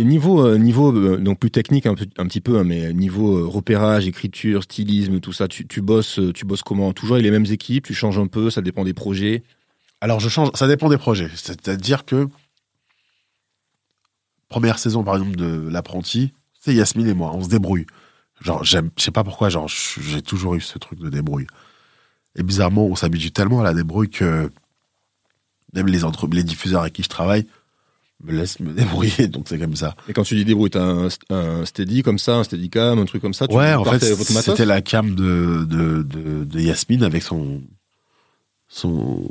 Et niveau, euh, niveau euh, donc plus technique un, petit peu, hein, mais niveau euh, repérage, écriture, stylisme, tout ça, tu, bosses, tu bosses comment? Toujours avec les mêmes équipes, tu changes un peu, ça dépend des projets? Alors je change, ça dépend des projets. C'est-à-dire que première saison par exemple de l'apprenti, C'est Yasmine et moi, on se débrouille. Genre, je sais pas pourquoi, genre, j'ai toujours eu ce truc de débrouille. Et bizarrement, on s'habitue tellement à la débrouille que même les diffuseurs avec qui je travaille me laissent me débrouiller, donc c'est comme ça. Et quand tu dis débrouille, t'as un, un steady comme ça, un steady cam, un truc comme ça tu Ouais, en fait, c'était la cam de, de, de, de Yasmine avec son, son,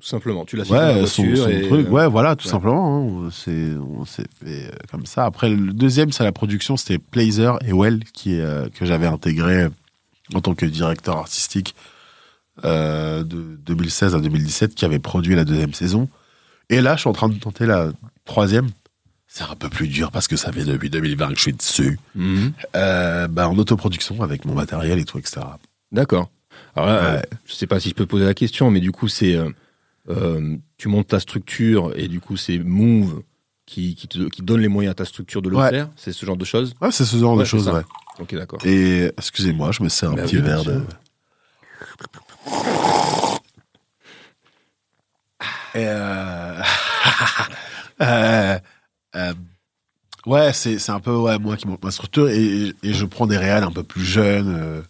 Tout simplement, tu l'as ouais, son, son et, truc. Ouais, voilà, tout ouais. simplement. hein. C'est, on s'est fait euh, comme ça. Après, le deuxième, c'est la production, c'était Plazer et Well, qui, euh, que j'avais intégré en tant que directeur artistique euh, de 2016 à 2017, qui avait produit la deuxième saison. Et là, je suis en train de tenter la troisième. C'est un peu plus dur parce que ça fait depuis 2020 que je suis dessus. Mhm. Euh, bah, en autoproduction avec mon matériel et tout, etc. D'accord. Alors là, Ouais. euh, je sais pas si je peux poser la question, mais du coup, c'est euh, euh, tu montes ta structure et du coup, c'est Move qui, qui te qui donne les moyens à ta structure de le Ouais. faire. C'est ce genre de choses. Ouais, c'est ce genre Ouais, de choses, ouais. Ok, d'accord. Et excusez-moi, je me sers un Bah petit oui, verre de. Et euh... euh, euh, Ouais, c'est un peu ouais, moi qui monte ma structure et, et je prends des réals un peu plus jeunes euh,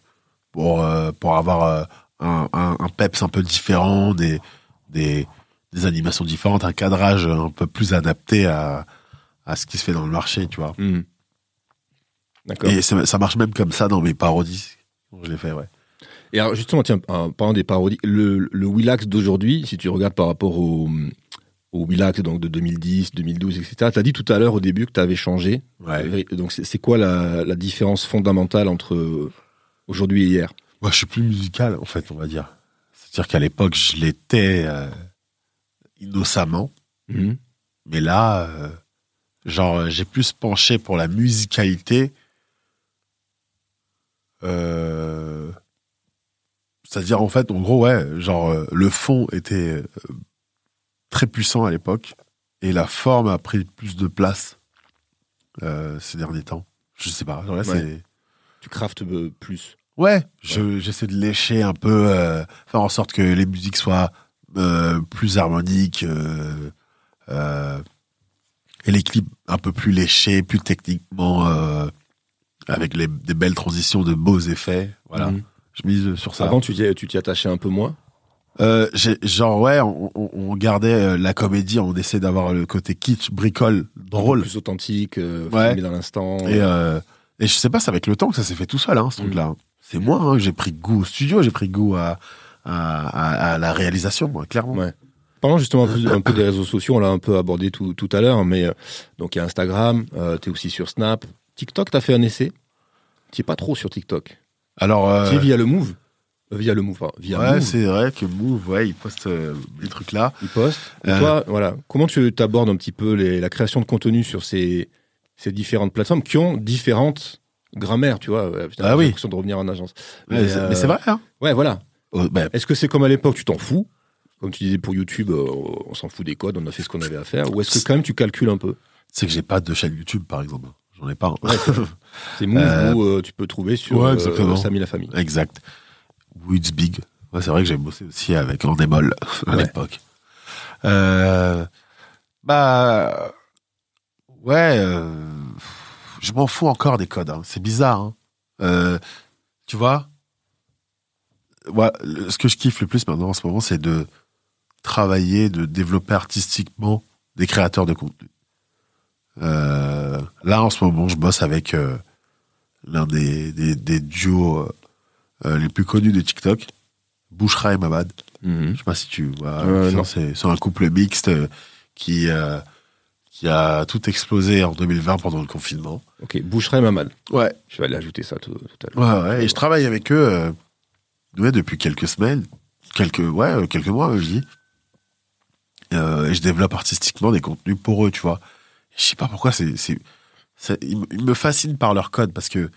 pour, pour avoir un, un, un peps un peu différent, des, des, des animations différentes, un cadrage un peu plus adapté à, à ce qui se fait dans le marché, tu vois. D'accord. Et ça, ça marche même comme ça dans mes parodies. Je l'ai fait, ouais. Et alors justement, tiens, en parlant des parodies, le, le Willax d'aujourd'hui, si tu regardes par rapport au, au Willax donc de 2010, 2012, etc., tu as dit tout à l'heure au début que tu avais changé. ouais. Donc c'est quoi la, la différence fondamentale entre euh, aujourd'hui et hier? Moi, je suis plus musical, en fait, on va dire. C'est-à-dire qu'à l'époque, je l'étais euh, innocemment, Mhm. mais là, euh, genre, euh, j'ai plus penché pour la musicalité. Euh, C'est-à-dire, en fait, en gros, ouais, genre, euh, le fond était euh, très puissant à l'époque, et la forme a pris plus de place euh, ces derniers temps. Je sais pas, genre là, Ouais. c'est... Tu craftes euh, plus. Ouais, je- j'essaie de lécher un peu, euh, faire en sorte que les musiques soient euh, plus harmoniques, euh, euh, et les clips un peu plus léchés, plus techniquement, euh, avec les, des belles transitions, de beaux effets. Voilà, Mhm. je mise sur ça. Avant, tu t'y attachais un peu moins. Euh, genre ouais, on, on- gardait euh, la comédie, on essaie d'avoir le côté kitsch, bricole, drôle. Plus authentique, euh, Ouais. filmé dans l'instant. Et, euh, et je sais pas, c'est avec le temps que ça s'est fait tout seul, hein, ce Mm. truc-là. C'est moi, hein, j'ai pris goût au studio, j'ai pris goût à, à, à- à la réalisation, moi, clairement. Ouais. Parlons justement un peu, un peu des réseaux sociaux, on l'a un peu abordé tout, tout à l'heure, mais donc il y a Instagram, tu es aussi sur Snap. TikTok, tu as fait un essai? Tu pas trop sur TikTok? Alors, euh, Tu es via le Move? Euh, via le Move, via ouais, c'est vrai que Move, ouais, il poste euh, des trucs là. Il poste. Euh. toi, voilà, comment tu t'abordes un petit peu les- la création de contenu sur ces, ces différentes plateformes qui ont différentes grammaires, tu vois? Ouais, putain, Ah oui. l'impression de revenir en agence. Mais, Mais, c'est- euh, vrai, hein. Ouais, voilà. Euh, ben, Est-ce que c'est comme à l'époque, tu t'en fous? Comme tu disais pour YouTube, euh, on s'en fout des codes, on a fait ce qu'on avait à faire. Ou est-ce que quand même tu calcules un peu? C'est que j'ai pas de chaîne YouTube, par exemple. J'en ai pas. hein. C'est Move Euh, où euh, tu peux trouver sur ouais, euh. Samy la famille. exact. Ou It's Big. Ouais, c'est vrai que j'ai bossé aussi avec Andemol à Ouais. l'époque. Euh, bah, ouais, euh, je m'en fous encore des codes. hein. C'est bizarre. hein. Euh, tu vois, ouais, le- ce que je kiffe le plus maintenant en ce moment, c'est de travailler, de développer artistiquement des créateurs de contenu. Là, en ce moment, je bosse avec l'un des, des, des duos euh, les plus connus de TikTok, Bouchra et Mamad. Mhm. Je sais pas si tu vois. Euh, c'est un couple mixte euh, qui euh, qui a tout explosé en 2020 pendant le confinement. Ok, Boucheray Mamad. Ouais. Je vais aller ajouter ça tout, tout à l'heure. Ouais, ouais. Et je travaille avec eux ouais, depuis quelques semaines, quelques ouais, quelques mois, je dis. Et je développe artistiquement des contenus pour eux, tu vois. Je sais pas pourquoi c'est ils, me- fascinent par leurs codes parce que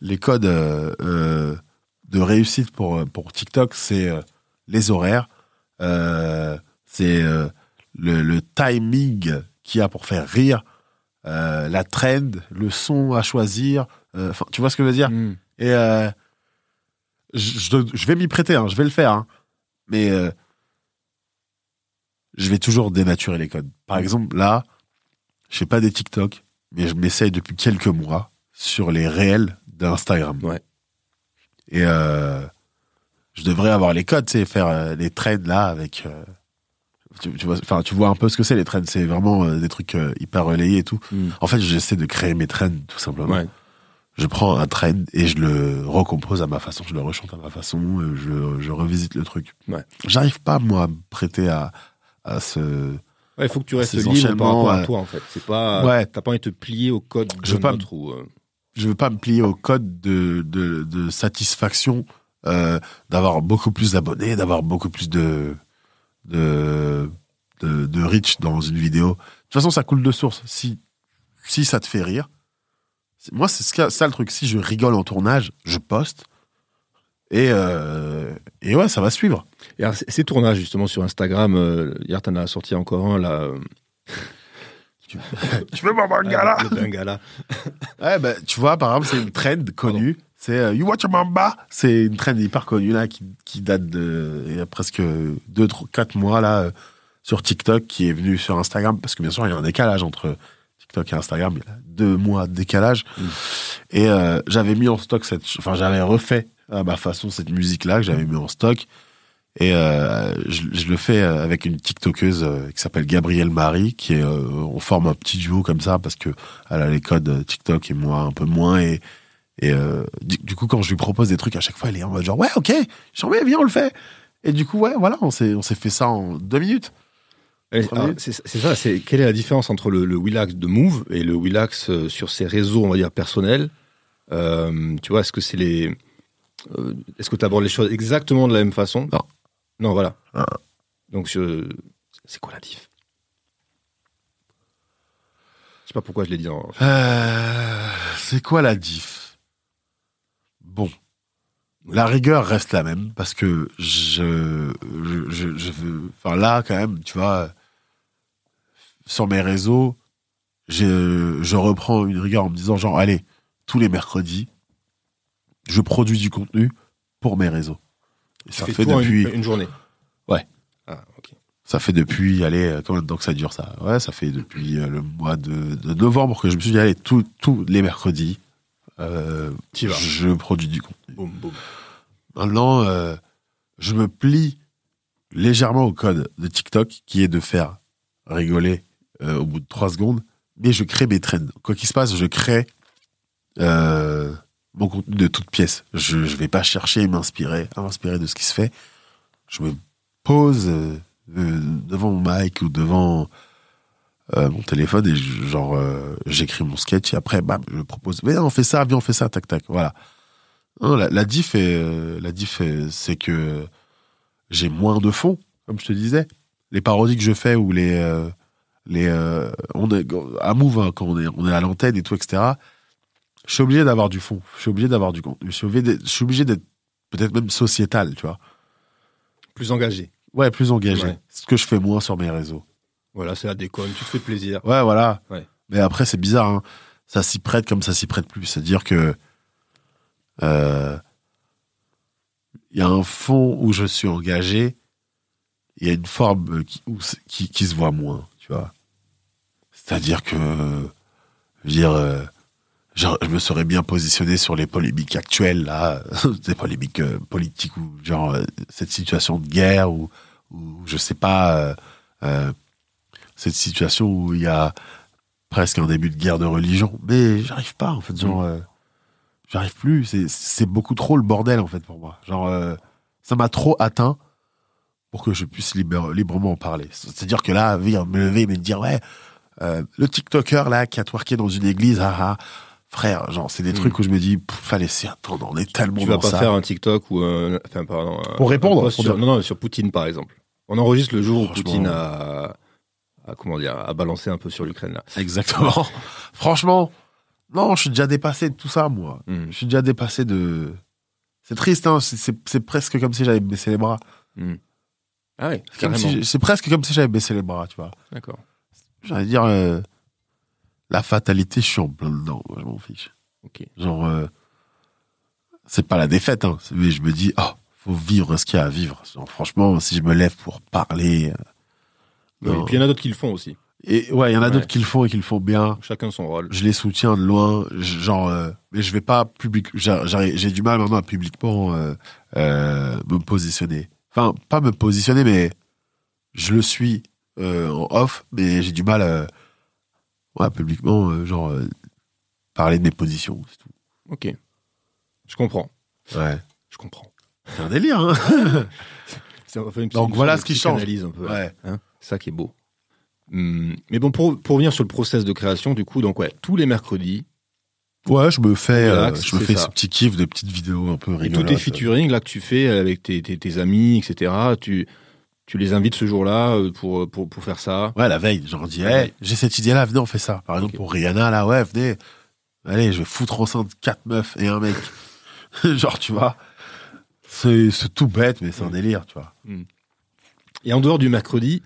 les codes euh, euh, de réussite pour euh, pour TikTok, c'est euh, les horaires, euh, c'est euh, le, le timing qu'il y a pour faire rire, euh, la trend, le son à choisir. tu vois ce que je veux dire? Mhm. Et je, vais m'y prêter, hein, je vais le faire. hein. mais je vais toujours dénaturer les codes. Par exemple, là, je fais pas des TikTok, mais je m'essaye depuis quelques mois sur les réels d'Instagram. Ouais. Et euh, je devrais avoir les codes, sais, faire euh, les trades là avec. euh, tu, tu vois, enfin, tu vois un peu ce que c'est les trades. C'est vraiment euh, des trucs euh, hyper relayés et tout. Mm. En fait, j'essaie de créer mes trends tout simplement. Ouais. Je prends un trend et je le recompose à ma façon, je le rechante à ma façon, euh, je, je revisite le truc. Ouais. J'arrive pas moi à me prêter à, à ce. Ouais, il faut que tu restes libre par rapport à toi, en fait. C'est pas. Ouais. T'as pas envie de te plier au code Je de veux pas ou. euh, je veux pas me plier au code de, de, satisfaction euh, d'avoir beaucoup plus d'abonnés, d'avoir beaucoup plus de, de, de, reach dans une vidéo. De toute façon, ça coule de source. Si, si ça te fait rire, moi, c'est ce qu'il y a- ça le truc. Si je rigole en tournage, je poste. Et, euh, et ouais, ça va suivre. Et ces tournages, justement, sur Instagram, euh, hier, t'en as sorti encore un, là. Euh, Tu veux mon manga euh, le Bengala. Ouais, bah, tu vois, par exemple, c'est une trend connue. C'est euh, You Watch Mamba. C'est une trend hyper connue, là, qui, qui date de, il y a presque 2, 3, 4 mois, là, euh, sur TikTok, qui est venu sur Instagram. Parce que bien sûr, il y a un décalage entre TikTok et Instagram. Il y a deux mois de décalage. Mm. Et euh, j'avais mis en stock cette, enfin, j'avais refait à ma façon cette musique-là que j'avais mis en stock. Et euh, je, je le fais euh, avec une TikTokeuse euh, qui s'appelle Gabrielle Marie, qui est, euh, on forme un petit duo comme ça parce que elle a les codes TikTok et moi un peu moins. Et, et euh, du, du coup, quand je lui propose des trucs à chaque fois, elle est en mode genre ouais, ok, j'en mets, viens, on le fait. Et du coup, ouais, voilà, on s'est on s'est fait ça en deux minutes. Alors, C'est ça, c'est quelle est la différence entre le, le Willax de Move et le Willax sur ses réseaux, on va dire, personnels? Tu vois, est-ce que c'est les. est-ce que tu abordes les choses exactement de la même façon? Non. Non, voilà. Ah. Donc, je- c'est quoi la diff? Je sais pas pourquoi je l'ai dit en. Euh, c'est quoi la diff? Bon. La rigueur reste la même parce que je, je, je, je veux. Enfin, là, quand même, tu vois, sur mes réseaux, je, je reprends une rigueur en me disant, genre, allez, tous les mercredis, je produis du contenu pour mes réseaux. Ça fait en depuis. une, une journée. Ouais. Ah, ok. Ça fait depuis, allez, combien de temps que ça dure ça Ouais, ça fait depuis euh, le mois de, de novembre que je me suis dit, allez, tous les mercredis, euh, je produis du contenu. Boum, boum. Maintenant, euh, je me plie légèrement au code de TikTok qui est de faire rigoler euh, au bout de trois secondes, mais je crée mes trends. Quoi qu'il se passe, je crée euh, contenu de toutes pièces. Je ne vais pas chercher à m'inspirer, à m'inspirer de ce qui se fait. Je me pose euh, euh, devant mon mic ou devant euh, mon téléphone et genre j'écris mon sketch et après bam, je propose viens on fait ça viens on fait ça tac tac voilà la, diff la diff est- c'est que j'ai moins de fond comme je te disais les parodies que je fais ou les les on est à Move hein, quand on est on est à l'antenne et tout etc je suis obligé d'avoir du fond je suis obligé d'avoir du contenu je suis obligé d'être- peut-être même sociétal tu vois Plus engagé. ouais plus engagé Ouais. ce que je fais moins sur mes réseaux Voilà, c'est la déconne, tu te fais plaisir. Ouais, voilà. Ouais. Mais après, c'est bizarre. hein. Ça s'y prête comme ça s'y prête plus. C'est-à-dire que euh, il y a un fond où je suis engagé. Il y a une forme euh, qui, où qui, qui se voit moins. Tu vois. C'est-à-dire que, je veux dire, euh, genre, je me serais bien positionné sur les polémiques actuelles là, des polémiques euh, politiques ou genre euh, cette situation de guerre ou, ou je sais pas. euh, cette situation où il y a presque un début de guerre de religion. Mais j'arrive pas, en fait. Genre, euh, j'arrive plus. C'est- beaucoup trop le bordel, en fait, pour moi. Genre, ça m'a trop atteint pour que je puisse libre- librement en parler. C'est-à-dire que là, me lever et me dire, ouais, euh, le TikToker, là, qui a twerké dans une église, ah, ah, frère, genre, c'est des Mm. trucs où je me dis, pff, fallait laisser attendre, on est tellement Tu vas dans pas ça. faire un TikTok ou un. Enfin, pardon. un- Pour répondre, un sur, dire. non, non, sur Poutine, par exemple. On enregistre le jour où. Poutine a, a, comment dire, a balancé un peu sur l'Ukraine, là. Exactement. Franchement, non, je suis déjà dépassé de tout ça, moi. Mm. Je suis déjà dépassé de. C'est triste, hein. c'est- presque comme si j'avais baissé les bras. Ah oui, C'est si- C'est presque comme si j'avais baissé les bras, tu vois. D'accord. J'allais dire, euh, la fatalité, je suis en plein dedans, moi, je m'en fiche. Ok. Genre, euh, c'est pas la défaite, hein, mais je me dis, oh, faut vivre ce qu'il y a à vivre. Genre, franchement, si je me lève pour parler. euh, Oui. Et puis il y en a d'autres qui le font aussi. Et ouais, il y en a Ouais. d'autres qui le font et qui le font bien. Chacun son rôle. Je les soutiens de loin, je- genre, euh, mais je vais pas public. j'ai- du mal maintenant à publiquement euh, euh, me positionner. Enfin, pas me positionner, mais je le suis euh, en off, mais j'ai du mal, euh, ouais, publiquement, euh, genre euh, parler de mes positions. c'est tout. Ok. Je comprends. Ouais, Je comprends. c'est un délire. Hein C'est enfin une Donc voilà ce qui change. psychanalyse un peu. ouais. Hein ça qui est beau. Hum, mais bon, pour, pour revenir sur le process de création, du coup, donc ouais, tous les mercredis, Ouais, je me fais, euh, Relax, je me c'est fais ça. ce petit kiff de petites vidéos un peu et rigolotes. tous tes featuring là que tu fais avec tes, tes, tes amis, etc., tu, tu les invites ce jour-là euh, pour, pour, pour faire ça. Ouais, la veille, j'en dis, hey, j'ai cette idée-là, venez, on fait ça. Par exemple, pour Rihanna, là, ouais, venez. Allez, je vais foutre enceinte quatre meufs et un mec. Genre, tu vois. C'est tout bête, mais c'est un délire, tu vois. Et en dehors du mercredi,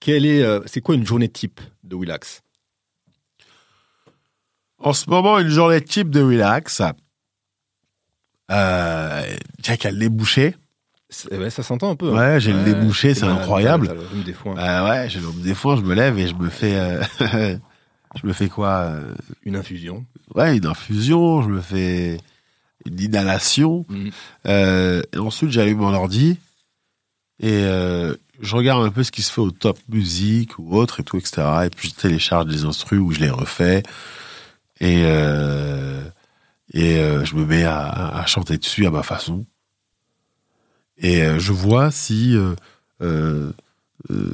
quelle est, euh, c'est quoi une journée type de Willax? En ce moment, une journée type de relax. Euh, tiens, qu'elle l'ait bouché. C'est- ouais, Ça s'entend un peu. hein. Ouais, j'ai le nez bouché, c'est incroyable. t'as le rhume des foins. Euh, ouais, j'ai l'homme des fois, je me lève et je me fais, euh, je me fais quoi euh, Une infusion. Ouais, une infusion, je me fais une inhalation. Mhm. Euh, et ensuite, j'allume mon ordi et euh, je regarde un peu ce qui se fait au top musique ou autre et tout, etc. Et puis je télécharge des instrus où je les refais et et je me mets à, à chanter dessus à ma façon. Et euh, je vois si euh, euh, euh,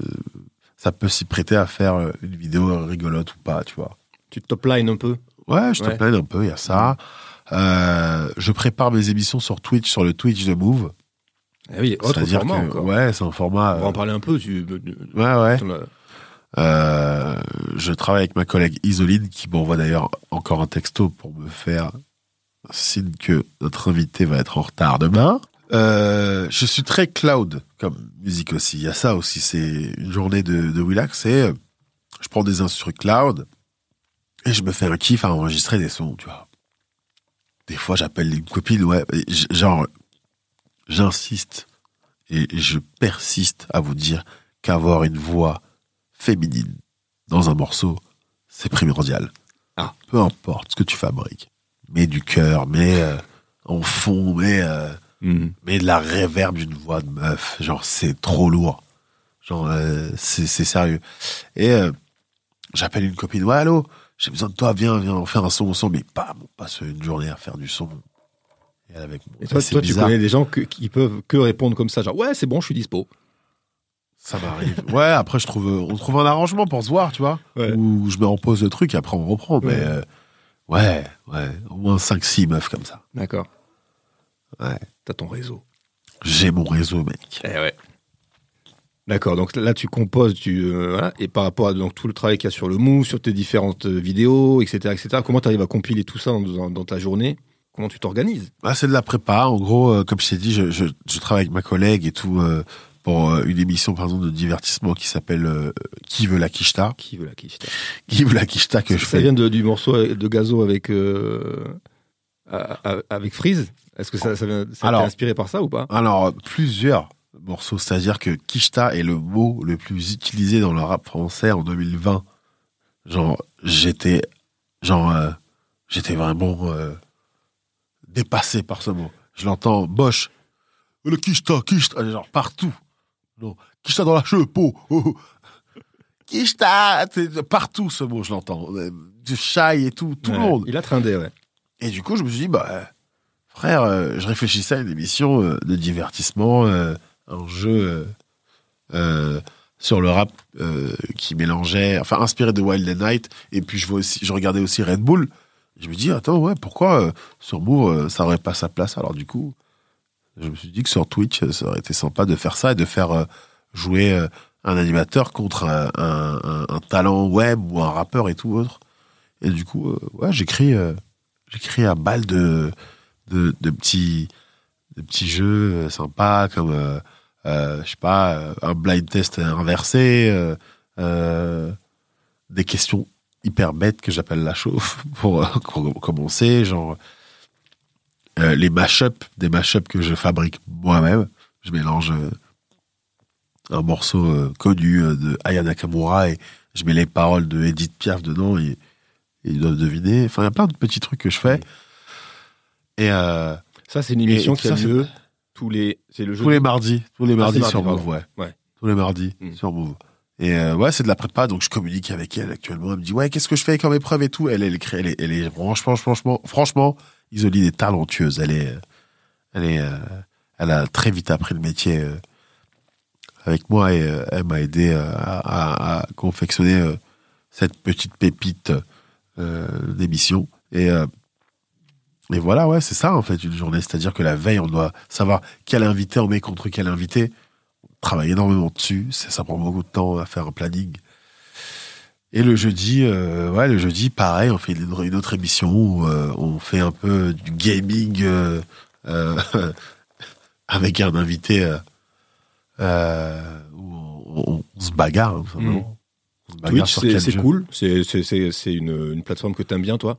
ça peut s'y prêter à faire euh, une vidéo rigolote ou pas, tu vois. Tu te top line un peu? Ouais, je Ouais. plains un peu, il y a ça. Euh, je prépare mes émissions sur Twitch, sur le Twitch de Move. Ah oui, autre format que, ouais, c'est un format. On va en parler un peu. Tu, ouais, ouais. Euh, je travaille avec ma collègue Isoline qui m'envoie d'ailleurs encore un texto pour me faire signe que notre invité va être en retard demain. Euh, je suis très cloud comme musique aussi. Il y a ça aussi. C'est une journée de, de relax. C'est euh, je prends des instruments cloud et je me fais un kiff à enregistrer des sons. Tu vois. Des fois, j'appelle une copine. Ouais, et genre j'insiste et je persiste à vous dire qu'avoir une voix féminine dans un morceau, c'est primordial. Ah. Peu importe ce que tu fabriques. Mets du cœur, mets euh, en fond, mets, euh, Mhm. mets de la réverb d'une voix de meuf. Genre, c'est trop lourd. Genre, euh, c'est sérieux. Et euh, j'appelle une copine. Ouais, allô, j'ai besoin de toi, viens, viens, on fait un son ensemble. Mais bam, on passe une journée à faire du son. Et elle avec. Et toi, tu connais des gens que- qui peuvent que répondre comme ça, genre ouais, c'est bon, je suis dispo. Ça m'arrive. ouais, après, je trouve, on trouve un arrangement pour se voir, tu vois. Ouais. Où je mets en pause le truc et après on reprend. Ouais. Mais euh, ouais, ouais, au moins 5-6 meufs comme ça. D'accord. Ouais. T'as ton réseau. J'ai mon réseau, mec. Eh ouais. D'accord, donc là tu composes, tu euh, voilà, et par rapport à donc, tout le travail qu'il y a sur le move, sur tes différentes euh, vidéos, etc., etc. Comment tu arrives à compiler tout ça dans, dans- dans ta journée? Comment tu t'organises? Ah, c'est de la prépa. En gros, euh, comme je t'ai dit, je, je, je travaille avec ma collègue et tout euh, pour une émission, par exemple, de divertissement qui s'appelle Qui veut la quicheta? Qui veut la quiche Qui veut la quicheta que je Ça fais. vient de- du morceau de Gazo avec avec Freeze? Est-ce que ça, ça, vient, ça Alors- inspiré par ça ou pas? Alors, plusieurs morceaux. C'est-à-dire que quicheta est le mot le plus utilisé dans le rap français en 2020. Genre, j'étais, genre, euh, j'étais vraiment euh, dépassé par ce mot. Je l'entends, Bosch, le quicheta, quicheta, genre partout. Non, quicheta dans la cheveux, peau. Oh, oh. C'est partout ce mot, je l'entends. Euh, Du shy et tout, tout le monde. Il a trindé, ouais. Et du coup, je me suis dit, bah, euh, frère, euh, je réfléchissais à une émission euh, de divertissement, euh, un jeu sur le rap qui mélangeait, enfin, inspiré de Wild and Night. Et puis, je, vois aussi, je regardais aussi Red Bull. Je me dis, attends, ouais, pourquoi sur Move, ça aurait pas sa place? Alors, du coup, je me suis dit que sur Twitch, ça aurait été sympa de faire ça et de faire jouer un animateur contre un, talent web ou un rappeur et tout autre. Et du coup, ouais, j'écris. j'écris à balle de, de, petits, jeux euh, sympas comme, euh, euh, pas, un blind test inversé, des questions hyper bêtes que j'appelle la chauffe pour, commencer, genre les mashups, des mashups que je fabrique moi-même. Je mélange un morceau connu de Aya Nakamura et Je mets les paroles de Edith Piaf dedans et, et ils doivent deviner. Enfin, il y a plein de petits trucs que je fais. Et euh, Ça, c'est une émission Et qui a ça, lieu tous les. C'est le jeu. tous les mardis, tous les Ah, mardis sur mardi, Move, ouais. Ouais. Tous les mardis Mm. sur Move. Et euh, ouais, c'est de la prépa, donc je communique avec elle actuellement. Elle me dit ouais, qu'est-ce que je fais comme épreuve et tout? Elle, elle, elle, elle est franchement, franchement, franchement, Isoline est talentueuse. Elle est, euh, elle est, elle a très vite appris le métier avec moi et elle m'a aidé à, à- à confectionner cette petite pépite d'émission. Et et voilà, ouais, c'est ça en fait une journée. C'est-à-dire que la veille, on doit savoir quel invité on met contre quel invité. On travaille énormément dessus. Ça, ça prend beaucoup de temps à faire un planning. Et le jeudi, euh, ouais, le jeudi, pareil, on fait une, autre émission où euh, on fait un peu du gaming euh, avec un invité où on, on- on se bagarre. hein. On se bagarre Twitch, c'est cool. C'est une, une plateforme que t'aimes bien, toi?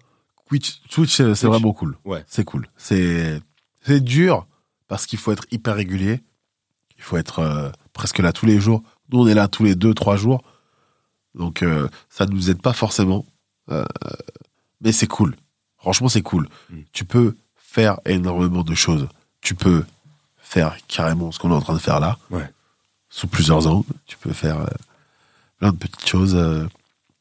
Twitch, Twitch, c'est Twitch. vraiment cool. Ouais. C'est cool. C'est c'est dur parce qu'il faut être hyper régulier. Il faut être euh, presque là tous les jours. Nous, on est là tous les deux, trois jours. Donc, euh, ça ne nous aide pas forcément. Euh, mais c'est cool. Franchement, c'est cool. Mm. Tu peux faire énormément de choses. Tu peux faire carrément ce qu'on est en train de faire là. Ouais. Sous plusieurs angles. Tu peux faire plein de petites choses.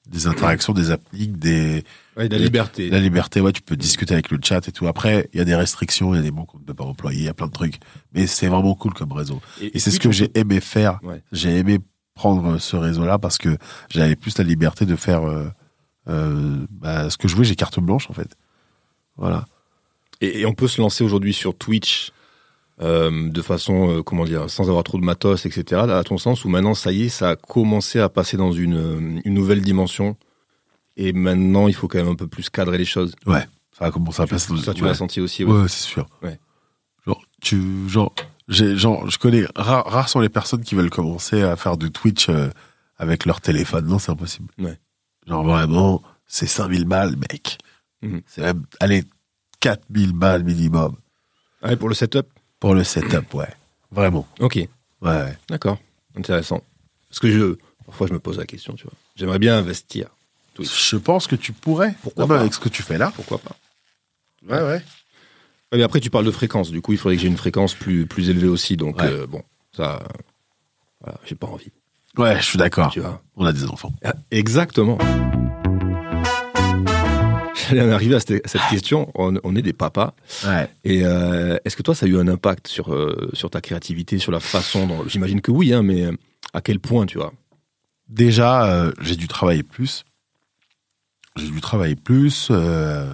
des interactions, des appliques, des, Ouais, la liberté. la liberté, ouais, tu peux discuter avec le chat et tout. Après, il y a des restrictions, il y a des mots qu'on ne peut pas employer, il y a plein de trucs. Mais c'est vraiment cool comme réseau. Et c'est ce que j'ai aimé faire. Ouais. J'ai aimé prendre ce réseau-là parce que j'avais plus la liberté de faire euh, euh, bah, ce que je voulais. J'ai carte blanche, en fait. Voilà. Et, et on peut se lancer aujourd'hui sur Twitch euh, de façon, comment dire, sans avoir trop de matos, etc. À ton sens, où maintenant, ça y est, ça a commencé à passer dans une, une nouvelle dimension? Et maintenant, il faut quand même un peu plus cadrer les choses. Ouais. Ça a commencé à passer. Ça, tu ouais. l'as senti aussi. ouais. Ouais, c'est sûr. Ouais. Genre, tu, genre, genre, je connais, rares, sont les personnes qui veulent commencer à faire du Twitch euh, avec leur téléphone. Non, c'est impossible. Ouais. Genre, vraiment, c'est 5000 balles, mec. Mhm. C'est même, allez, 4000 balles minimum Ah ouais, pour le setup? Pour le setup, ouais. Vraiment. Ok, Ouais, ouais. d'accord. Intéressant. Parce que je, parfois, je me pose la question, tu vois. J'aimerais bien investir. Twitch. Je pense que tu pourrais. Pourquoi pas Avec ce que tu fais là. Pourquoi pas Ouais, ouais. Ouais, mais après, tu parles de fréquence. Du coup, il faudrait que j'ai une fréquence plus, plus élevée aussi. Donc, Ouais. euh, bon, ça, voilà, j'ai pas envie. Ouais, je suis d'accord. Tu vois. On a des enfants. Ah, Exactement. J'allais en arriver à cette, à cette question. On, on est des papas. Ouais. Et euh, est-ce que toi, ça a eu un impact sur, euh, sur ta créativité, sur la façon dont. J'imagine que oui, hein, mais euh, à quel point, tu vois? Déjà, euh, j'ai dû travailler plus. J'ai dû travailler plus. euh,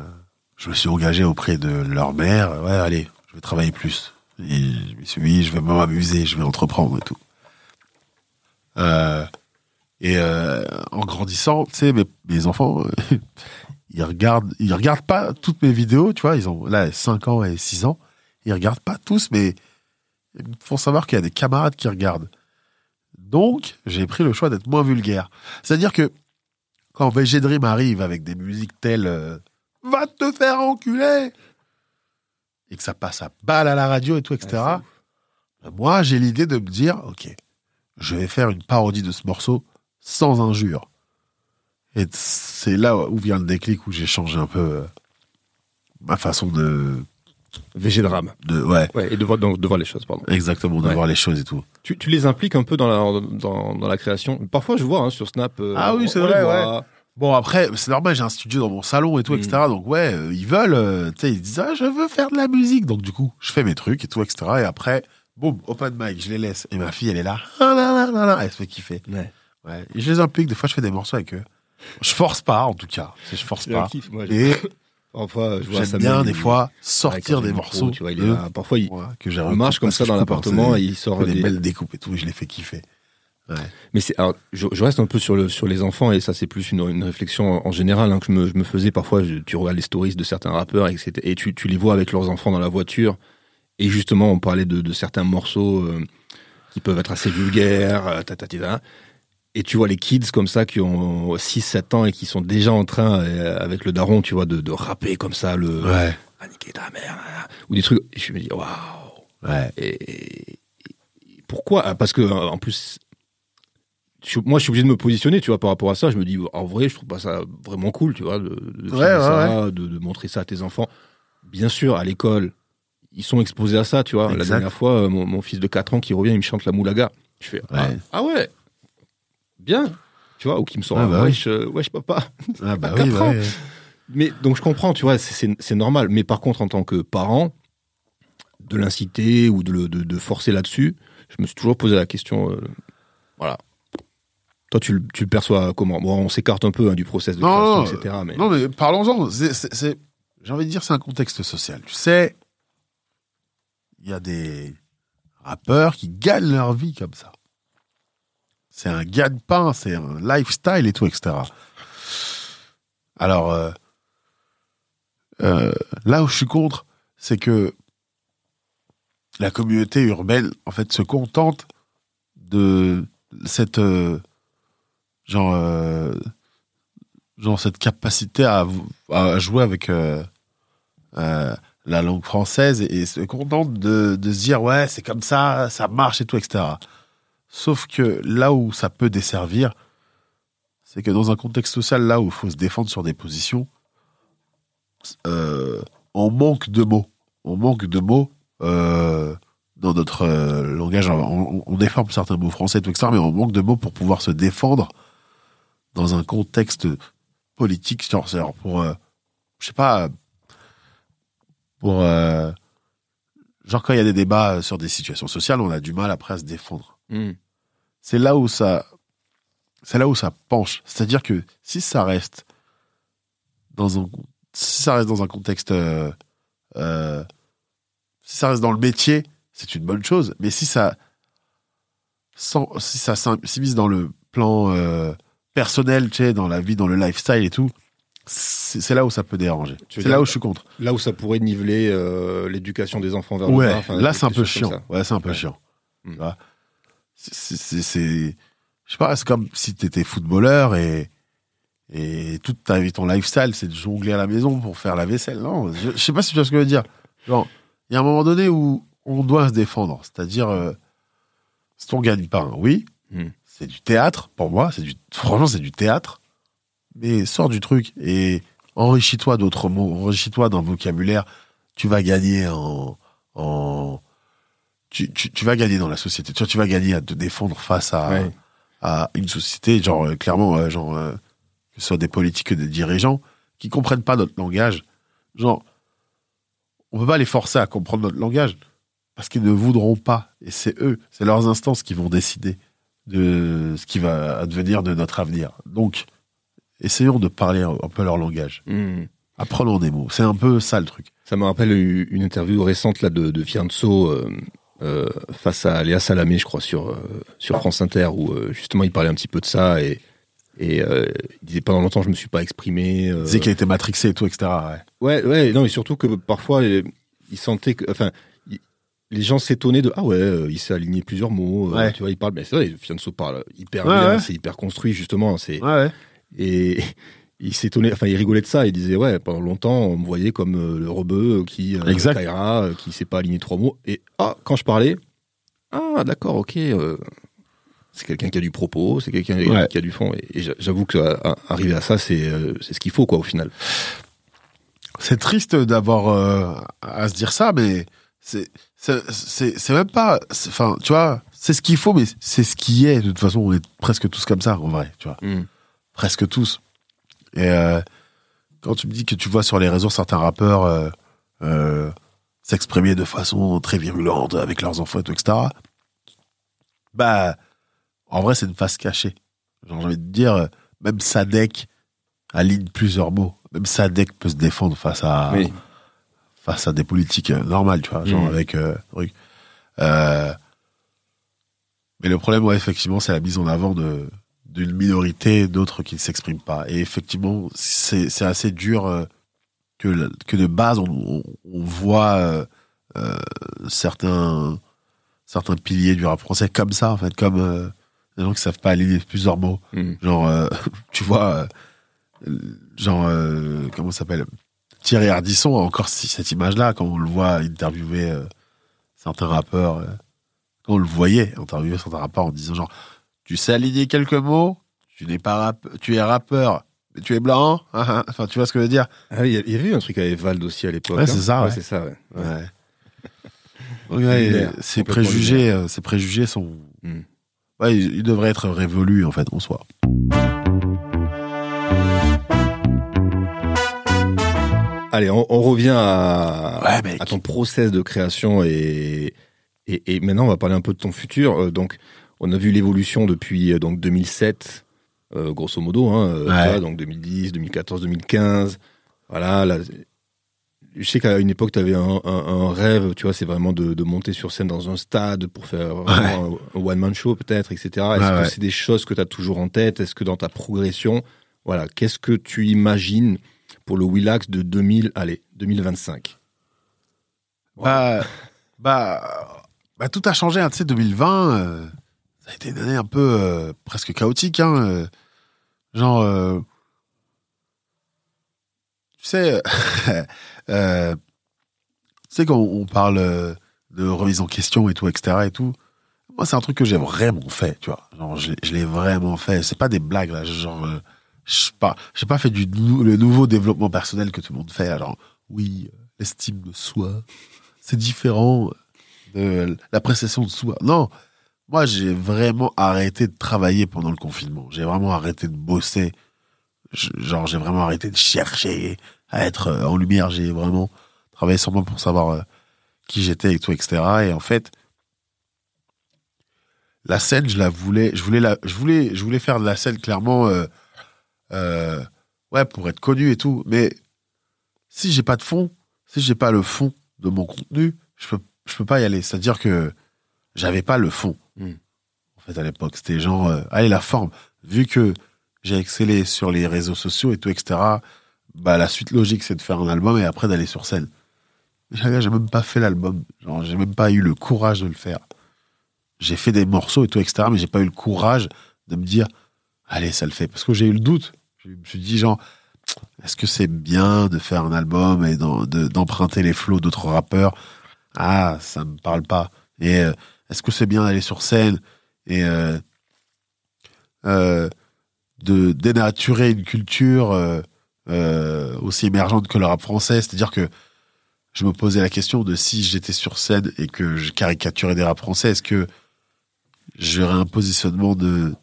je me suis engagé auprès de leur mère. Ouais, allez, je vais travailler plus. Et je me suis dit, je vais m'amuser, je vais entreprendre et tout. Euh, et euh, en grandissant, tu sais, mes, enfants, euh, ils regardent, ils regardent pas toutes mes vidéos, tu vois. Ils ont là 5 ans et 6 ans. Ils regardent pas tous, mais ils me font savoir qu'il y a des camarades qui regardent. Donc, j'ai pris le choix d'être moins vulgaire. C'est-à-dire que quand VG Dream arrive avec des musiques telles euh, Va te faire enculer et que ça passe à balle à la radio et tout, etc. Ben moi, j'ai l'idée de me dire Ok, je vais faire une parodie de ce morceau sans injure. Et c'est là où vient le déclic où j'ai changé un peu euh, ma façon de, VG drame. de. Ouais, Ouais, et de voir, donc, de voir les choses, pardon. exactement, de Ouais. voir les choses et tout. Tu, tu les impliques un peu dans la, dans, dans la création Parfois, je vois hein, sur Snap. euh, Ah oui, c'est vrai, voit. Bon, après, c'est normal, j'ai un studio dans mon salon et tout, Mm. etc. Donc, ouais, euh, ils veulent, euh, tu sais, ils disent, ah, je veux faire de la musique. Donc, du coup, je fais mes trucs et tout, etc. Et après, boum, open mic, je les laisse. Et ma fille, elle est là, ah là là là elle se fait kiffer. Ouais. Ouais. Et je les implique, des fois, je fais des morceaux avec eux. Je force pas, en tout cas. Je force pas. kiff, moi, j'ai- Et Parfois, je vois j'aime bien, des fois, sortir des morceaux. Tu vois, il est de-. Parfois, il, Ouais, que marche comme ça dans l'appartement et il sort des des. belles découpes et tout, et je les fais kiffer. Ouais. Mais c'est, alors, je, je reste un peu sur, le, sur les enfants et ça, c'est plus une, une réflexion en, général hein, que je me, je me faisais. Parfois, je- tu regardes les stories de certains rappeurs etc., et tu, tu les vois avec leurs enfants dans la voiture. Et justement, on parlait de, de certains morceaux euh, qui peuvent être assez vulgaires, euh, ta, ta. Et tu vois les kids comme ça qui ont 6-7 ans et qui sont déjà en train, euh, avec le daron, tu vois, de, de rapper comme ça, le Ouais. Ah, niquer ta mère, ou des trucs. Et je me dis, waouh! Ouais. Et, et pourquoi? Ah, Parce que en plus, je- moi, je suis obligé de me positionner, tu vois, par rapport à ça. Je me dis, en vrai, je trouve pas ça vraiment cool, tu vois, de, de Ouais, filmer ouais, ça, De, de montrer ça à tes enfants. Bien sûr, à l'école, ils sont exposés à ça, tu vois. La dernière fois, euh, mon, mon fils de 4 ans qui revient, il me chante la moulaga. Je fais, ah, ah ouais, bien, tu vois, ou qui me sort Ah bah wesh, euh, wesh papa. Ah bah oui, ouais. Mais donc je comprends, tu vois, c'est- normal. Mais par contre, en tant que parent, de l'inciter ou de, le- de, de forcer là-dessus, je me suis toujours posé la question. euh, voilà. Toi, tu, le- tu le perçois comment? Bon, on s'écarte un peu hein, du process de création, etc. Mais... Non, mais parlons-en. J'ai envie de dire, c'est un contexte social. Tu sais, il y a des rappeurs qui gagnent leur vie comme ça. C'est un gagne-pain, c'est un lifestyle et tout, etc. Alors, euh, euh, là où je suis contre, c'est que la communauté urbaine, en fait, se contente de cette euh, genre genre cette capacité à, jouer avec la langue française et, se contente de se dire ouais c'est comme ça ça marche et tout etc sauf que là où ça peut desservir c'est que dans un contexte social là où il faut se défendre sur des positions euh, on manque de mots. On manque de mots euh, dans notre euh, langage. On, déforme certains mots français tout etc mais on manque de mots pour pouvoir se défendre dans un contexte politique, genre, pour, je sais pas, pour, genre quand il y a des débats sur des situations sociales, on a du mal après à se défendre. Hmm. C'est là où ça, c'est là où ça penche. C'est-à-dire que si ça reste dans un, si ça reste dans un contexte, euh, euh, si ça reste dans le métier, c'est une bonne chose. Mais si ça, sans, si ça s'im- s'immisce dans le plan euh, personnel, tu sais, dans la vie, dans le lifestyle et tout, c'est là où ça peut déranger. C'est là où je suis contre. Là où ça pourrait niveler euh, l'éducation des enfants vers Ouais, le bas. enfin, là c'est un peu chiant. Ouais, c'est un peu Ouais. chiant. Hmm. C'est- je sais pas, c'est comme si t'étais footballeur et et toute ta vie, ton lifestyle, c'est de jongler à la maison pour faire la vaisselle. Non, je, je sais pas si tu vois ce que je veux dire. Genre, il y a un moment donné où on doit se défendre. C'est-à-dire, euh, si on gagne pas, oui, Hmm. c'est du théâtre pour moi. C'est du, franchement, c'est du théâtre. Mais sors du truc et enrichis-toi d'autres mots, enrichis-toi d'un vocabulaire. Tu vas gagner en, en tu, tu, tu vas gagner dans la société. Tu, tu vas gagner à te défendre face à, Ouais. à une société, genre euh, clairement, euh, genre euh, que ce soit des politiques que des dirigeants qui comprennent pas notre langage. Genre, on peut pas les forcer à comprendre notre langage parce qu'ils ne voudront pas. Et c'est eux, c'est leurs instances qui vont décider de ce qui va advenir de notre avenir. Donc, essayons de parler un peu leur langage. Hmm. Apprenons des mots. C'est un peu ça le truc. Ça me rappelle une interview récente là de, de Fianso euh, face à Léa Salamé, je crois, sur, euh, sur France Inter, où euh, justement il parlait un petit peu de ça et, et il disait pendant longtemps je me suis pas exprimé. Il disait qu'il était matrixé et tout, etc. Ouais. Ouais, ouais, non, et surtout que parfois il sentait que, enfin, il- les gens s'étonnaient de ah ouais, il s'est aligné plusieurs mots, Ouais. tu vois, il parle, mais c'est vrai, Fianso parle hyper Ouais, bien, c'est hyper construit justement, c'est Ouais, et il s'étonnait, enfin, il rigolait de ça. Il disait, ouais, pendant longtemps, on me voyait comme euh, le rebeu qui, euh, Exact. Kaira, euh, qui sait pas aligner trois mots. Et ah, quand je parlais, ah, d'accord, ok, euh, c'est quelqu'un qui a du propos, c'est quelqu'un Ouais. qui a du fond. Et, et j'a- j'avoue que euh, à- arriver à ça, c'est euh, c'est ce qu'il faut, quoi, au final. C'est triste d'avoir euh, à se dire ça, mais c'est c'est même pas. Enfin, tu vois, c'est ce qu'il faut, mais c'est ce qui est. De toute façon, on est presque tous comme ça, en vrai. Tu vois, presque tous. Et euh, quand tu me dis que tu vois sur les réseaux certains rappeurs euh, euh, s'exprimer de façon très virulente avec leurs enfants, et tout, etc. Bah, en vrai, c'est une face cachée. Genre, j'ai envie de dire, même Sadek aligne plusieurs mots. Même Sadek peut se défendre face à, Oui. face à des politiques normales, tu vois, genre Mhm. avec truc. Mais le problème, ouais, effectivement, c'est la mise en avant de d'une minorité, d'autres qui ne s'expriment pas. Et effectivement, c'est assez dur euh, que que de base on, voit euh, euh, certains certains piliers du rap français comme ça, en fait, comme euh, des gens qui savent pas aligner plusieurs mots. Mm. Genre, euh, tu vois, genre, comment ça s'appelle Thierry Ardisson a encore cette image-là, quand on le voit interviewer certains rappeurs, quand on le voyait interviewer certains rappeurs en disant genre, tu sais aligner quelques mots, tu n'es pas rap- tu es rappeur, mais tu es blanc, hein, hein. enfin tu vois ce que je veux dire? Ah il y avait eu un truc avec Vald aussi à l'époque. Ouais, c'est ça, ouais. c'est ça, ouais. Ouais. Lunaire, ces préjugés, euh, ces préjugés sont, Hmm. ouais, ils, ils devraient être révolus en fait en soi. Allez, on, on revient à, Ouais, mec. à ton process de création et, et, et maintenant on va parler un peu de ton futur. Euh, donc, on a vu l'évolution depuis euh, donc 2007, euh, grosso modo, hein, euh, Ouais. donc 2010, 2014, 2015. Voilà, là, je sais qu'à une époque, tu avais un, un- un rêve, tu vois, c'est vraiment de, de monter sur scène dans un stade pour faire un, one-man show peut-être, etc. Est-ce Ouais, que ouais. c'est des choses que tu as toujours en tête? Est-ce que dans ta progression, voilà, qu'est-ce que tu imagines pour le Willax de 2000, allez, 2025 Bah, bah, bah, tout a changé. hein. Tu sais, 2020, euh, ça a été une année un peu euh, presque chaotique. Hein, euh, genre, euh, tu sais, tu sais quand on parle de remise en question et tout, etc. Et tout, moi, c'est un truc que j'ai vraiment fait. Tu vois, genre, je, je l'ai vraiment fait. C'est pas des blagues là. Genre, je pas, j'ai pas fait du le nouveau développement personnel que tout le monde fait. Alors, oui, l'estime de soi c'est différent de l'appréciation de soi. Non, moi j'ai vraiment arrêté de travailler pendant le confinement. J'ai vraiment arrêté de bosser. Genre j'ai vraiment arrêté de chercher à être euh, en lumière. J'ai vraiment travaillé sur moi pour savoir euh, qui j'étais et tout, etc. Et en fait, la scène, je la voulais, je voulais la, je voulais, je voulais faire de la scène clairement, euh, ouais, pour être connu et tout. Mais si j'ai pas de fond, si j'ai pas le fond de mon contenu, je peux, je peux pas y aller. C'est-à-dire que j'avais pas le fond. Mm. En fait, à l'époque, c'était genre, euh, allez, la forme. Vu que j'ai excellé sur les réseaux sociaux et tout, etc., bah, la suite logique, c'est de faire un album et après d'aller sur scène. J'ai même pas fait l'album. J'ai même pas eu le courage de le faire. J'ai fait des morceaux et tout, etc., mais j'ai pas eu le courage de me dire, allez, ça le fait. Parce que j'ai eu le doute. Je me suis dit, genre, est-ce que c'est bien de faire un album et d'emprunter les flots d'autres rappeurs? Ah, ça me parle pas. Et euh, est-ce que c'est bien d'aller sur scène et euh, euh, de dénaturer une culture euh, aussi émergente que le rap français? C'est-à-dire que je me posais la question de si j'étais sur scène et que je caricaturais des rap français, est-ce que j'aurais un positionnement de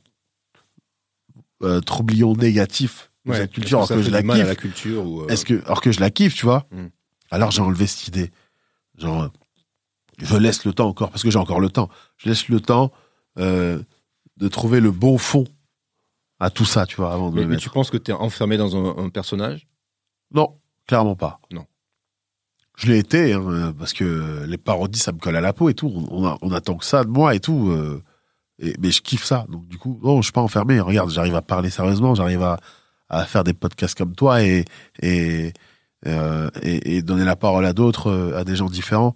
troublion négatif de cette culture alors que je la kiffe la culture ou, est-ce que, alors que je la kiffe, tu vois? Mm. Alors j'ai enlevé cette idée. Genre, je laisse le temps encore, parce que j'ai encore le temps. Je laisse le temps euh, de trouver le bon fond à tout ça, tu vois, avant de mais, le mais tu penses que tu es enfermé dans un, un personnage? Non, clairement pas. Non. Je l'ai été, hein, parce que les parodies, ça me colle à la peau et tout. On, on a- on attend que ça de moi et tout. euh, et, mais je kiffe ça. Donc du coup, non, je suis pas enfermé. Regarde, j'arrive à parler sérieusement, j'arrive à, à faire des podcasts comme toi et, et, euh, et, et donner la parole à d'autres, à des gens différents.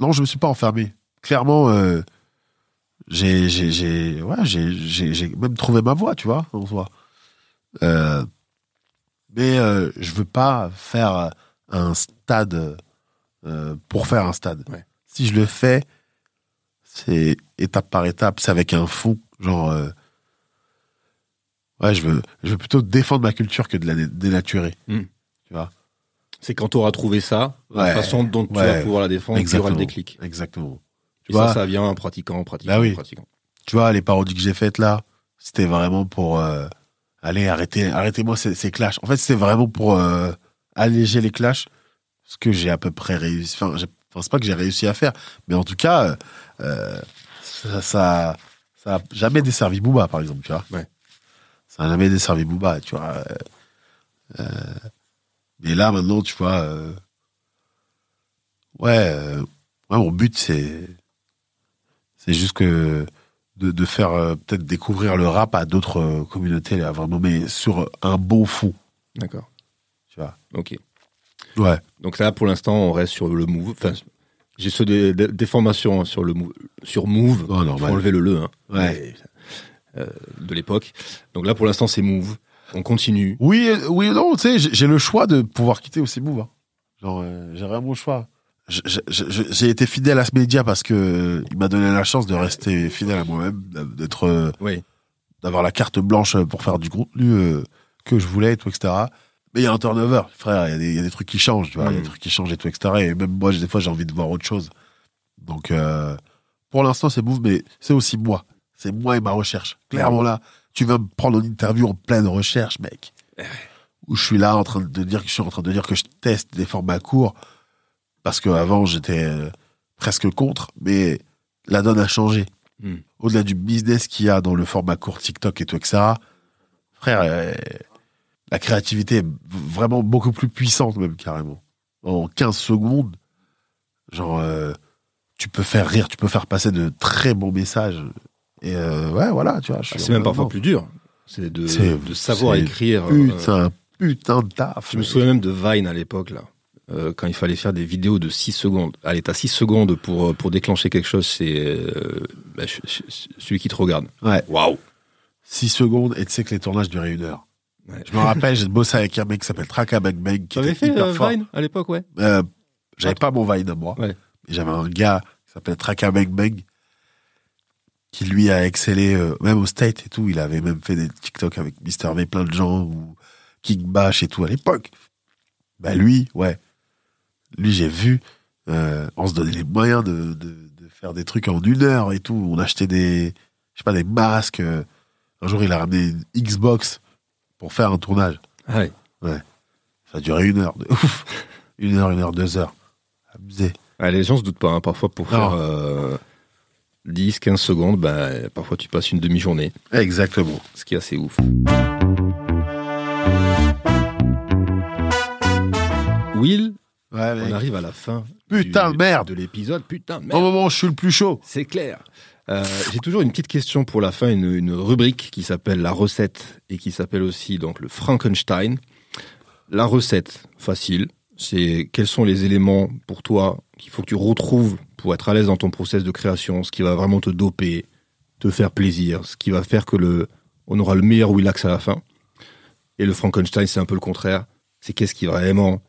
Non, je me suis pas enfermé. Clairement, euh, j'ai, j'ai, j'ai, ouais, j'ai, j'ai, j'ai même trouvé ma voie, tu vois, en soi. Euh, mais euh, je veux pas faire un stade euh, pour faire un stade. Ouais. Si je le fais, c'est étape par étape, c'est avec un fond, genre. euh, ouais, je veux, je veux plutôt défendre ma culture que de la dé- dénaturer. Mm. Tu vois? C'est quand tu auras trouvé ça, Ouais. la façon dont tu Ouais. vas pouvoir la défendre, tu auras le déclic. Exactement. Tu Et ça, vois, ça vient en pratiquant, en pratiquant, Bah oui. en pratiquant. tu vois, les parodies que j'ai faites là, c'était vraiment pour euh, allez arrêtez, arrêtez-moi ces, ces clashs. En fait, c'était vraiment pour euh, alléger les clashs, ce que j'ai à peu près réussi. Enfin, je pense pas que j'ai réussi à faire, mais en tout cas, euh, euh, ça, ça, ça a jamais desservi Booba, par exemple, tu vois. Ouais. Ça a jamais desservi Booba, tu vois. Mais là, maintenant, tu vois, euh, ouais, euh, ouais, mon but, c'est, c'est juste que de, de faire euh, peut-être découvrir le rap à d'autres communautés, là, vraiment, mais sur un bon fond, D'accord. tu vois. Ok. Ouais. Donc là, pour l'instant, on reste sur le move. Enfin, j'ai ceux des, formations sur le move, sur move. Il normal. faut enlever le le hein, Ouais. euh, de l'époque. Donc là, pour l'instant, c'est move. On continue. Oui, oui, non, tu sais, j'ai le choix de pouvoir quitter aussi hein. Genre, euh, j'ai vraiment le choix. J'ai été fidèle à ce média parce que euh, il m'a donné la chance de rester fidèle à moi-même, d'être euh, Oui. d'avoir la carte blanche pour faire du contenu euh, que je voulais et tout, etc. Mais il y a un turnover, frère. Il y, a des- il y a des trucs qui changent, tu vois. Il y a des trucs qui changent et tout, etc. Et même moi, des fois, j'ai envie de voir autre chose. Donc, pour l'instant, c'est Move, mais c'est aussi moi. C'est moi et ma recherche. Clairement, là, tu vas me prendre en interview en pleine recherche, mec? Où je suis là en train de dire que je suis en train de dire que je teste des formats courts. Parce qu'avant, j'étais euh, presque contre, mais la donne a changé. Mm. Au-delà du business qu'il y a dans le format court TikTok et tout, etc. Frère, euh, la créativité est vraiment beaucoup plus puissante, même carrément. En 15 secondes, genre, euh, tu peux faire rire, tu peux faire passer de très bons messages. Et euh, ouais, voilà, tu vois. suis C'est même parfois plus dur. C'est de, de savoir écrire. euh, Putain, putain de taf. Je me souviens même de Vine à l'époque, là. euh, quand il fallait faire des vidéos de 6 secondes. Allez, t'as 6 secondes pour, euh, pour déclencher quelque chose, c'est euh, bah, celui qui te regarde. Ouais. Waouh 6 secondes et tu sais que les tournages duraient une heure. Ouais. Je me rappelle, j'ai bossé avec un mec qui s'appelle Traka Bang Bang. qui fait hyper euh, fort. Vine à l'époque, ouais Euh, J'avais pas mon Vine à moi. Ouais. J'avais un gars qui s'appelle Traka Bang Bang qui lui a excellé euh, même au State et tout. Il avait même fait des TikTok avec Mister V, plein de gens ou King Bash et tout à l'époque. Bah lui, ouais. Lui, j'ai vu. euh, on se donnait les moyens de, de, de faire des trucs en une heure et tout. On achetait des, je sais pas, des masques. euh. Un jour, il a ramené une Xbox pour faire un tournage. Ah ouais. Ça a duré une heure. De ouf. Une heure, une heure, deux heures. Abusé. Ah, les gens se doutent pas, hein, parfois pour Non. faire euh, 10, 15 secondes, bah, parfois tu passes une demi-journée, Exactement. ce qui est assez ouf. Will, Ouais, on arrive à la fin. Putain de merde. De l'épisode, putain de Au merde. moment où je suis le plus chaud. C'est clair. Euh, J'ai toujours une petite question pour la fin, une, une rubrique qui s'appelle la recette et qui s'appelle aussi donc le Frankenstein. La recette, facile, c'est quels sont les éléments pour toi qu'il faut que tu retrouves pour être à l'aise dans ton process de création, ce qui va vraiment te doper, te faire plaisir, ce qui va faire que le, on aura le meilleur Willax à la fin. Et le Frankenstein, c'est un peu le contraire. C'est qu'est-ce qui vraiment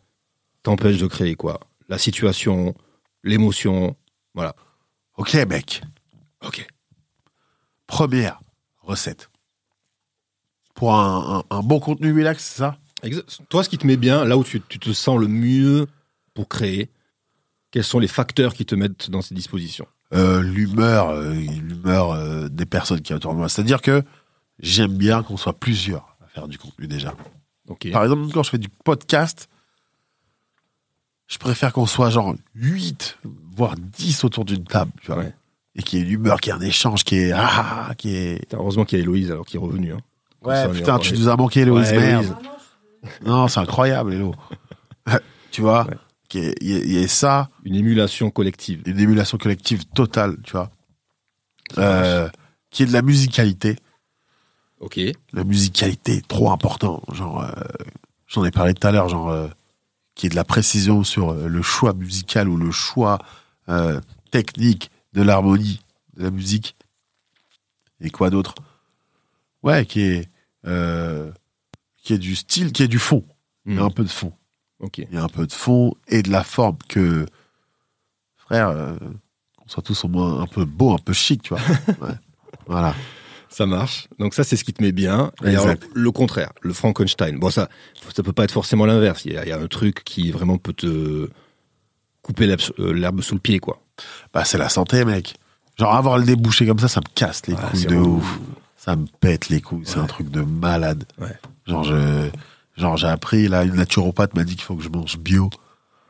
t'empêche de créer quoi La situation, l'émotion, voilà. Ok, mec. Ok. Première recette. Pour un, un- un bon contenu relax, c'est ça? Toi, ce qui te met bien, là où tu, tu te sens le mieux pour créer, quels sont les facteurs qui te mettent dans ces dispositions? Euh, L'humeur, euh, l'humeur euh, des personnes qui sont autour de moi. C'est-à-dire que j'aime bien qu'on soit plusieurs à faire du contenu déjà. Par exemple, quand je fais du podcast, je préfère qu'on soit genre 8, voire 10 autour d'une table, tu vois. Ouais. Et qu'il y ait une humeur, qu'il y ait un échange, qui est, ah, qui est, Putain, Heureusement qu'il y a Héloïse alors qui est revenue. hein. Ouais, ça, y putain, tu nous as manqué, Héloïse, Ouais, merde. Héloïse. Non, c'est incroyable, Hélo. tu vois, Ouais. Qu'il y y, ait ça, Une émulation collective. une émulation collective totale, tu vois. Euh, qui est de la musicalité. Ok. La musicalité est trop important. Genre, euh, j'en ai parlé tout à l'heure, genre, euh, qui est de la précision sur le choix musical ou le choix technique de l'harmonie de la musique. Et quoi d'autre? Ouais, qui est, qui est du style, qui est du fond. Il y a Hmm. un peu de fond. Ok. Il y a un peu de fond et de la forme que, frère, euh, qu'on soit tous au moins un peu beau, un peu chic, tu vois. Ouais. Voilà. Ça marche. Donc ça, c'est ce qui te met bien. Et alors, le contraire, le Frankenstein. Bon, ça, ça peut pas être forcément l'inverse. Il y, a, il y a un truc qui vraiment peut te couper l'herbe euh, l'herbe sous le pied, quoi. Bah, c'est la santé, mec. Genre, avoir le débouché comme ça, ça me casse les couilles de ouf. Ça me pète les couilles. C'est un truc de malade. Ouais. Genre, je, genre, j'ai appris, là, une naturopathe m'a dit qu'il faut que je mange bio.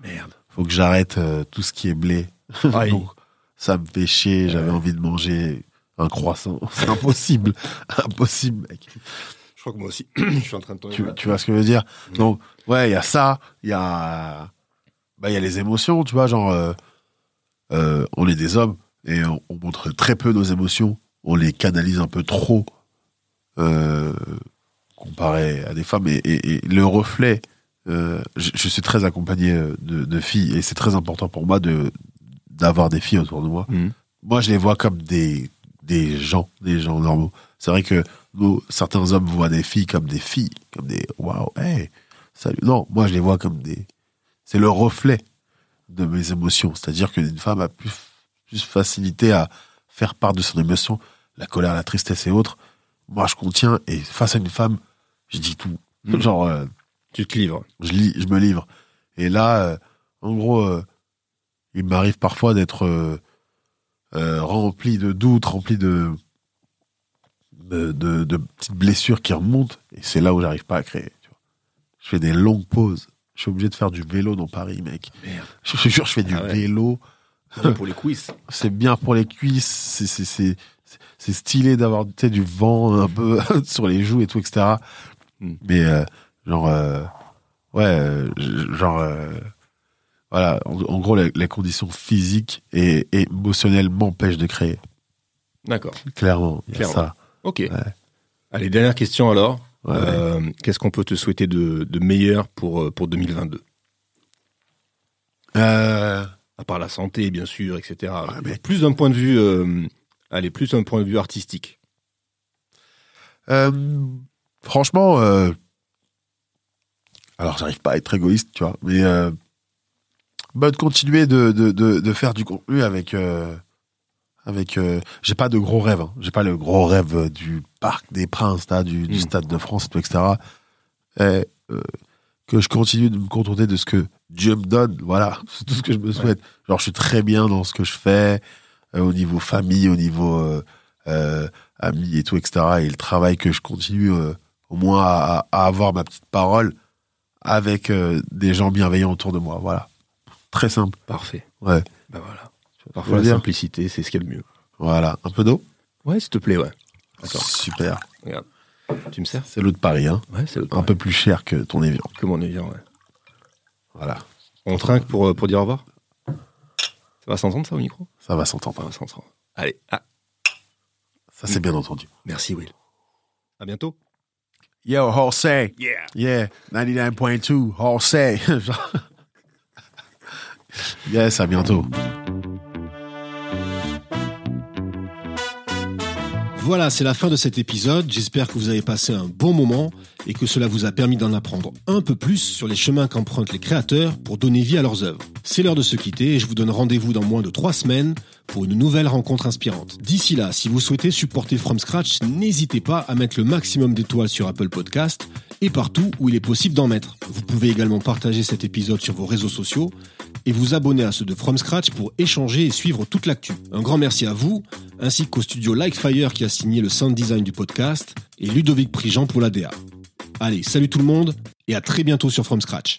Merde. Faut que j'arrête euh, tout ce qui est blé. Donc, ça me fait chier. J'avais envie de manger un croissant. C'est impossible. impossible, mec. Je crois que moi aussi, je suis en train de tomber. Tu, tu vois ce que je veux dire? Donc, ouais, il y a ça, il y a, bah, il y a les émotions, tu vois, genre, euh, euh, on est des hommes et on, on montre très peu nos émotions, on les canalise un peu trop, euh, comparé à des femmes, et, et- et le reflet, euh, je, je suis très accompagné euh, de, de filles, et c'est très important pour moi de d'avoir des filles autour de moi. Mhm. Moi, je les vois comme des, des gens, des gens normaux. C'est vrai que nous, certains hommes voient des filles comme des filles, comme des waouh, hey, salut. Non, moi, je les vois comme des. C'est le reflet de mes émotions. C'est-à-dire qu'une femme a plus, plus facilité à faire part de son émotion, la colère, la tristesse et autres, moi je contiens et face à une femme, je dis tout. Mm. Genre, euh, Tu te livres. je lis, je me livre. Et là, euh, en gros, euh, il m'arrive parfois d'être rempli de doutes, rempli de, de, de, de petites blessures qui remontent. Et c'est là où j'arrive pas à créer. tu vois. Je fais des longues pauses. Je suis obligé de faire du vélo dans Paris, mec. Merde. Je te jure, je fais du Ah ouais. vélo. pour les quiz. C'est bien pour les cuisses. C'est, c'est, c'est, c'est stylé d'avoir du vent un peu sur les joues et tout, etc. Mm. Mais euh, genre, euh, ouais, euh, genre, euh, voilà. En, en gros, les, les conditions physiques et, et émotionnelles m'empêchent de créer. D'accord. Clairement, il y a Clairement. ça. Ok. Allez, dernière question alors. Ouais, Euh, Qu'est-ce qu'on peut te souhaiter de, de meilleur pour, pour 2022 Euh, À part la santé, bien sûr, etc. mais- Plus d'un point de vue, euh, allez, plus d'un point de vue artistique. Franchement, euh, alors j'arrive pas à être égoïste, tu vois, mais euh, bah, de continuer de, de, de, de faire du contenu avec euh, avec j'ai pas de gros rêves hein. j'ai pas le gros rêve du parc des princes là, du, du Mm. stade de France etc et, que je continue de me contenter de ce que Dieu me donne voilà c'est tout ce que je me souhaite genre je suis très bien dans ce que je fais au niveau famille au niveau amis et tout etc et le travail que je continue au moins à, à avoir ma petite parole avec euh, des gens bienveillants autour de moi voilà très simple Parfait. ouais Ben voilà. Parfois, la dire simplicité, c'est ce qu'il y a de mieux. voilà un peu d'eau? Ouais, s'il te plaît, ouais. Super. Tu me sers? C'est l'eau de Paris, hein. Ouais, c'est Un peu plus cher que ton Evian. que mon Evian, ouais. Voilà. On trinque pour, euh, pour dire au revoir? Ça va s'entendre, ça, au micro? Ça va Ça s'entendre. va s'entendre. Allez, ah, Ça, c'est bien entendu. merci, Will. À bientôt. Yo, Jose. Yeah Yeah. 99.2. Jose. Genre- yes, à bientôt. Voilà, c'est la fin de cet épisode. J'espère que vous avez passé un bon moment et que cela vous a permis d'en apprendre un peu plus sur les chemins qu'empruntent les créateurs pour donner vie à leurs œuvres. C'est l'heure de se quitter et je vous donne rendez-vous dans moins de trois semaines pour une nouvelle rencontre inspirante. D'ici là, si vous souhaitez supporter From Scratch, n'hésitez pas à mettre le maximum d'étoiles sur Apple Podcast et partout où il est possible d'en mettre. Vous pouvez également partager cet épisode sur vos réseaux sociaux et vous abonner à ceux de From Scratch pour échanger et suivre toute l'actu. Un grand merci à vous, ainsi qu'au studio Likefire qui a signé le sound design du podcast et Ludovic Prigent pour la DA. Allez, salut tout le monde et à très bientôt sur From Scratch.